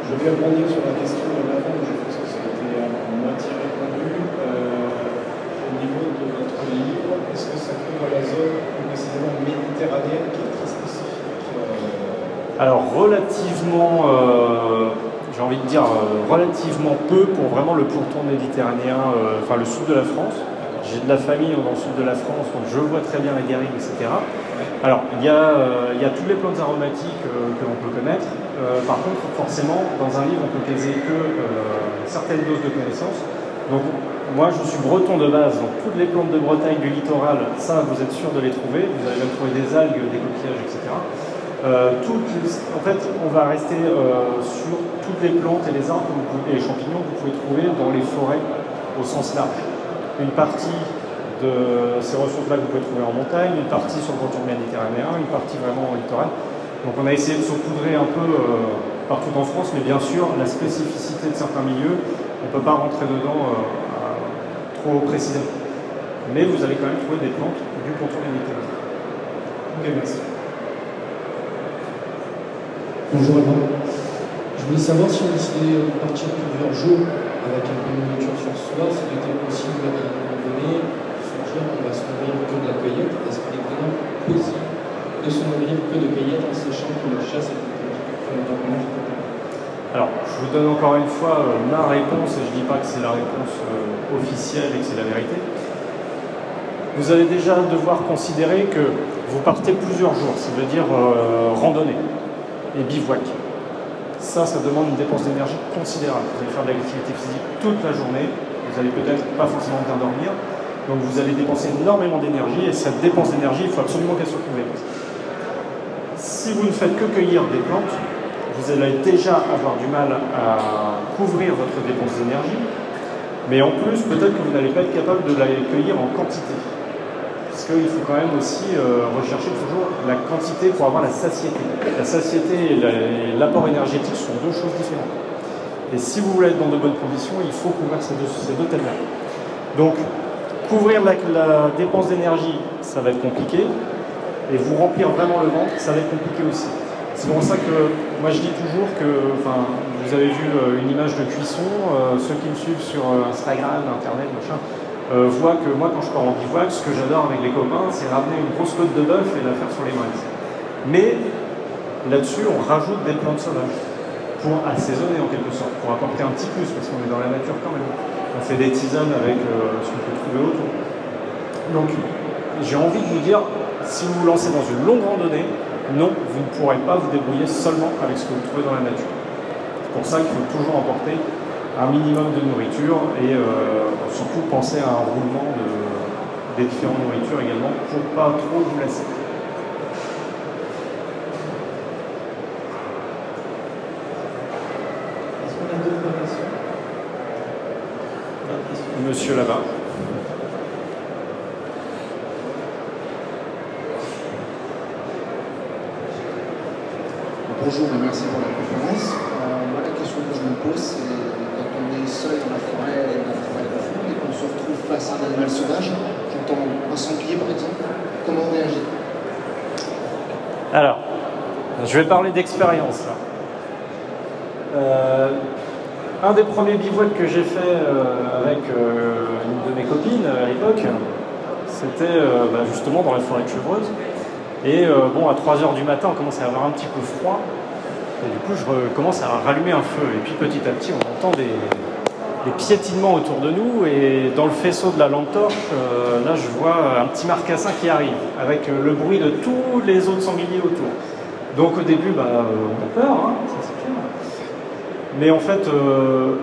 Je vais rebondir sur la question de l'avant, je pense que ça a été à moitié répondu. Euh, au niveau de votre livre, est-ce que ça couvre la zone plus précisément méditerranéenne qui est très spécifique euh, Alors relativement, euh, j'ai envie de dire euh, relativement peu pour vraiment le pourtour méditerranéen, euh, enfin le sud de la France. J'ai de la famille dans le sud de la France, donc je vois très bien les garrigues, etc. Alors il y, y a toutes les plantes aromatiques que l'on peut connaître. Par contre, forcément, dans un livre, on peut caser que certaines doses de connaissances. Donc moi, je suis breton de base, donc toutes les plantes de Bretagne, du littoral, ça, vous êtes sûr de les trouver. Vous allez même trouver des algues, des coquillages, etc. Euh, en fait, on va rester euh, sur toutes les plantes et les arbres et les champignons que vous pouvez trouver dans les forêts au sens large. Une partie de ces ressources-là que vous pouvez trouver en montagne, une partie sur le contour méditerranéen, une partie vraiment au littoral. Donc on a essayé de saupoudrer un peu euh, partout en France, mais bien sûr, la spécificité de certains milieux, on ne peut pas rentrer dedans trop précisément. Mais vous allez quand même trouver des plantes du contour méditerranéen. Merci. Bonjour Alain. Je voulais savoir si on décidait de partir plusieurs jours avec un peu de nourriture sur soi, s'il était possible à un moment donné de se dire on va se nourrir que de la cueillette. Est-ce qu'il est vraiment possible de se nourrir que de cueillette en sachant que la chasse est Alors, je vous donne encore une fois euh, ma réponse, et je ne dis pas que c'est la réponse euh, officielle et que c'est la vérité. Vous allez déjà devoir considérer que vous partez plusieurs jours, ça veut dire euh, randonnée et bivouac. Ça, ça demande une dépense d'énergie considérable. Vous allez faire de l'activité physique toute la journée, vous allez peut-être pas forcément bien dormir, Donc vous allez dépenser énormément d'énergie et cette dépense d'énergie, il faut absolument qu'elle soit couverte. Si vous ne faites que cueillir des plantes, vous allez déjà avoir du mal à couvrir votre dépense d'énergie, mais en plus, peut-être que vous n'allez pas être capable de la cueillir en quantité. Qu'il faut quand même aussi euh, rechercher toujours la quantité pour avoir la satiété. La satiété et l'apport énergétique sont deux choses différentes. Et si vous voulez être dans de bonnes conditions, il faut couvrir ces deux, ces deux thèmes-là. Donc, couvrir la, dépense d'énergie, ça va être compliqué. Et vous remplir vraiment le ventre, ça va être compliqué aussi. C'est pour ça que moi je dis toujours que, enfin, vous avez vu euh, une image de cuisson, euh, ceux qui me suivent sur Instagram, Internet, machin, voient que moi quand je pars en bivouac, ce que j'adore avec les copains, c'est ramener une grosse côte de bœuf et la faire sur les braises. Mais là-dessus, on rajoute des plantes sauvages pour assaisonner en quelque sorte, pour apporter un petit plus, parce qu'on est dans la nature quand même. On fait des tisanes avec ce qu'on peut trouver autour. Donc, j'ai envie de vous dire, si vous vous lancez dans une longue randonnée, non, vous ne pourrez pas vous débrouiller seulement avec ce que vous trouvez dans la nature. C'est pour ça qu'il faut toujours emporter un minimum de nourriture et euh, surtout penser à un roulement de, des différentes nourritures également pour ne pas trop vous lasser. Est-ce qu'on a d'autres questions? Monsieur là-bas. Bonjour et merci pour la conférence. Euh, moi, la question que je me pose, c'est quand on est seul dans la forêt, dans la forêt profonde, et qu'on se retrouve un animal sauvage, j'entends un sanglier par exemple, comment on réagit? Alors, je vais parler d'expérience. Euh, un des premiers bivouacs que j'ai fait euh, avec euh, une de mes copines à l'époque, c'était bah, justement dans la forêt de Chevreuse. Et bon, à 3h du matin, on commence à avoir un petit peu froid. Et du coup, je commence à rallumer un feu. Et puis petit à petit, on entend des, des piétinements autour de nous. Et dans le faisceau de la lampe torche, euh, là, je vois un petit marcassin qui arrive, avec euh, le bruit de tous les autres sangliers autour. Donc au début, bah, on a peur, hein, ça c'est clair. Mais en fait, euh,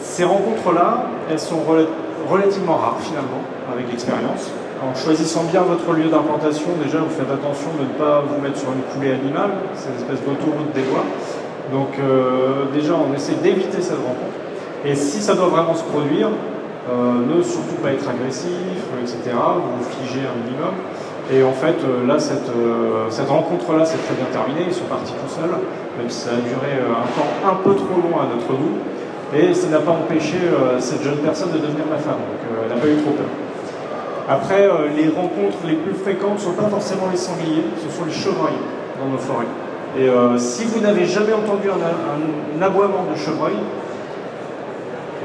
ces rencontres-là, elles sont rela- relativement rares finalement, avec l'expérience. En choisissant bien votre lieu d'implantation, déjà vous faites attention de ne pas vous mettre sur une coulée animale, cette espèce d'autoroute des bois. Donc déjà on essaie d'éviter cette rencontre. Et si ça doit vraiment se produire, euh, ne surtout pas être agressif, euh, etc. Vous figez un minimum. Et en fait, euh, là, cette, euh, rencontre-là s'est très bien terminée. Ils sont partis tout seuls, même si ça a duré un temps un peu trop long à notre goût. Et ça n'a pas empêché cette jeune personne de devenir ma femme. Donc elle n'a pas eu trop peur. Après, les rencontres les plus fréquentes ne sont pas forcément les sangliers, ce sont les chevreuils dans nos forêts. Et si vous n'avez jamais entendu un, un- un aboiement de chevreuil,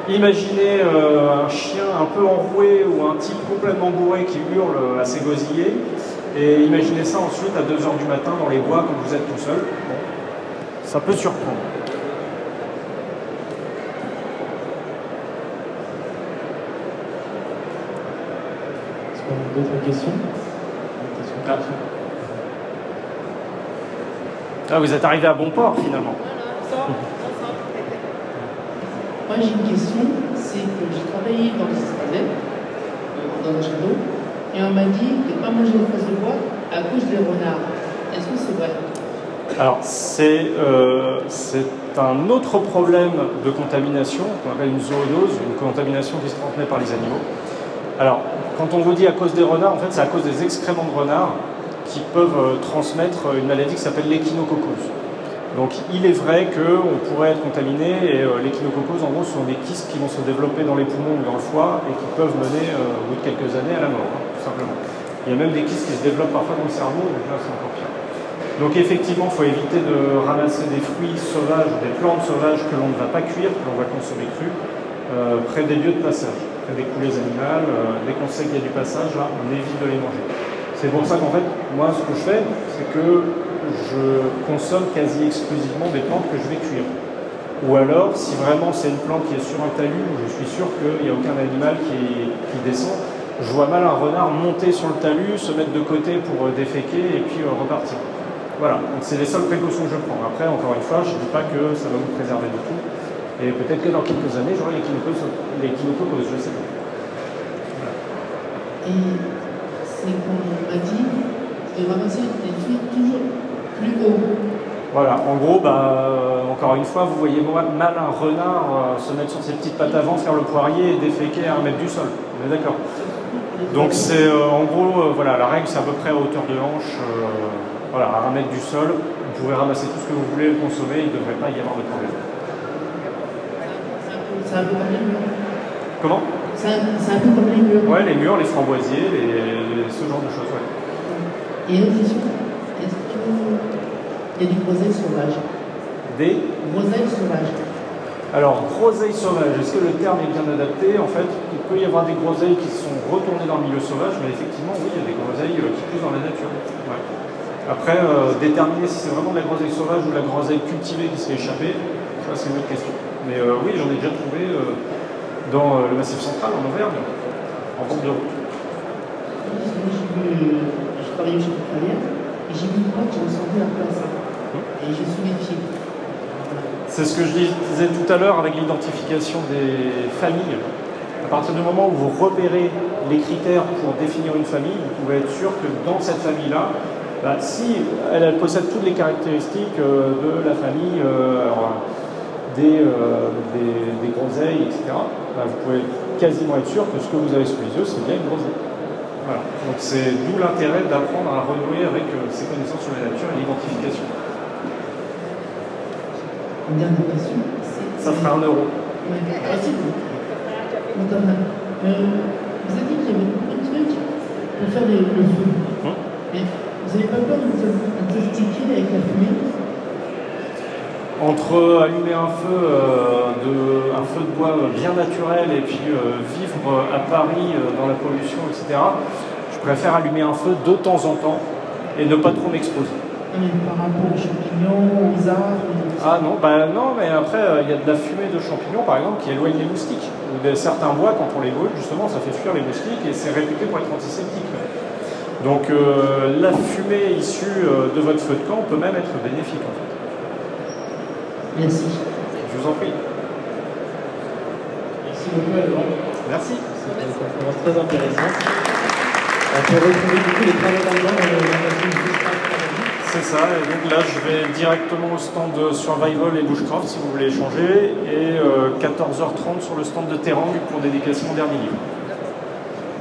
imaginez euh, un chien un peu enroué ou un type complètement bourré qui hurle à ses gosillés, et imaginez ça ensuite à 2h du matin dans les bois quand vous êtes tout seul. Bon, ça peut surprendre. Est-ce qu'on a d'autres questions Ah. Ah, vous êtes arrivé à bon port finalement. Moi j'ai une question, c'est que j'ai travaillé dans les Israéliens, euh, dans un château, et on m'a dit de ne pas manger les fraises de bois à cause des renards. Est-ce que c'est vrai? Alors, c'est euh, c'est un autre problème de contamination, qu'on appelle une zoonose, une contamination qui se transmet par les animaux. Alors, quand on vous dit à cause des renards, en fait, c'est à cause des excréments de renards qui peuvent euh, transmettre une maladie qui s'appelle l'échinococose. Donc, il est vrai qu'on pourrait être contaminé, et euh, l'échinococose, en gros, sont des kystes qui vont se développer dans les poumons ou dans le foie et qui peuvent mener, euh, au bout de quelques années, à la mort, hein, tout simplement. Il y a même des kystes qui se développent parfois dans le cerveau, donc là, c'est encore pire. Donc effectivement, il faut éviter de ramasser des fruits sauvages ou des plantes sauvages que l'on ne va pas cuire, que l'on va consommer cru, euh, près des lieux de passage, près des coulées animales. dès qu'on sait qu'il y a du passage, on évite de les manger. C'est pour ça qu'en fait, moi, ce que je fais, c'est que je consomme quasi exclusivement des plantes que je vais cuire. Ou alors, si vraiment c'est une plante qui est sur un talus, où je suis sûr qu'il n'y a aucun animal qui, descend, je vois mal un renard monter sur le talus, se mettre de côté pour euh, déféquer et puis euh, repartir. Voilà, donc c'est les seules précautions que je prends. Après, encore une fois, je ne dis pas que ça va vous préserver de tout. Et peut-être que dans quelques années, j'aurai l'échinococose, l'échinococose, je sais pas. Et c'est qu'on m'a dit des trucs toujours plus haut. Voilà, en gros, bah, euh, encore une fois, vous voyez mal un renard euh, se mettre sur ses petites pattes avant, faire le poirier et déféquer à un mètre du sol. On est d'accord Donc c'est euh, en gros, voilà, la règle c'est à peu près à hauteur de hanche, voilà, à un mètre du sol. Vous pouvez ramasser tout ce que vous voulez, le consommer, il ne devrait pas y avoir de problème. C'est un peu comme les murs. Comment? C'est un, peu comme les murs. Ouais, les murs, les framboisiers, les, ce genre de choses, ouais. Et une question, il y a du groseille sauvage. Des Groseille sauvage. Alors, groseille sauvage, est-ce que le terme est bien adapté? En fait, il peut y avoir des groseilles qui sont retournées dans le milieu sauvage, mais effectivement, oui, il y a des groseilles euh, qui poussent dans la nature. Après, euh, déterminer si c'est vraiment de la groseille sauvage ou de la groseille cultivée qui s'est échappée, ça c'est une autre question. Mais euh, oui, j'en ai déjà trouvé dans le Massif central, en Auvergne, en bord de route. J'ai chez et j'ai vu une boîte qui ressemblait à place C'est ce que je disais tout à l'heure avec l'identification des familles. À partir du moment où vous repérez les critères pour définir une famille, vous pouvez être sûr que dans cette famille-là, bah, si elle, possède toutes les caractéristiques euh, de la famille euh, des, euh, groseilles, etc., bah, vous pouvez quasiment être sûr que ce que vous avez sous les yeux, c'est bien une groseille. Donc c'est d'où l'intérêt d'apprendre à renouer avec ses connaissances sur la nature et l'identification. Une dernière question. Ça fera un euro. Oui, merci beaucoup. Euh, vous avez dit qu'il y avait beaucoup de trucs pour faire des, le feu. Mais vous n'avez pas peur de vous intoxiquer avec la fumée entre allumer un feu, euh, de, un feu de bois bien naturel et puis euh, vivre à Paris euh, dans la pollution, etc., je préfère allumer un feu de temps en temps et ne pas trop m'exposer par rapport aux champignons, aux arbres Ah non, bah non, mais après, euh, il y a de la fumée de champignons, par exemple, qui éloigne les moustiques. Ou de certains bois, quand on les brûle, justement, ça fait fuir les moustiques et c'est réputé pour être antiseptique. Donc euh, la fumée issue euh, de votre feu de camp peut même être bénéfique, en fait. Merci. Je vous en prie. Merci beaucoup, Alban. Merci. C'était une conférence très intéressante. On peut retrouver du coup les travaux d'Alban dans le magazine c'est ça, et donc là je vais directement au stand de Survival et Bushcraft si vous voulez échanger, et 14h30 euh, sur le stand de Terang pour dédicacer mon dernier livre.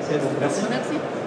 C'est bon, merci. Merci.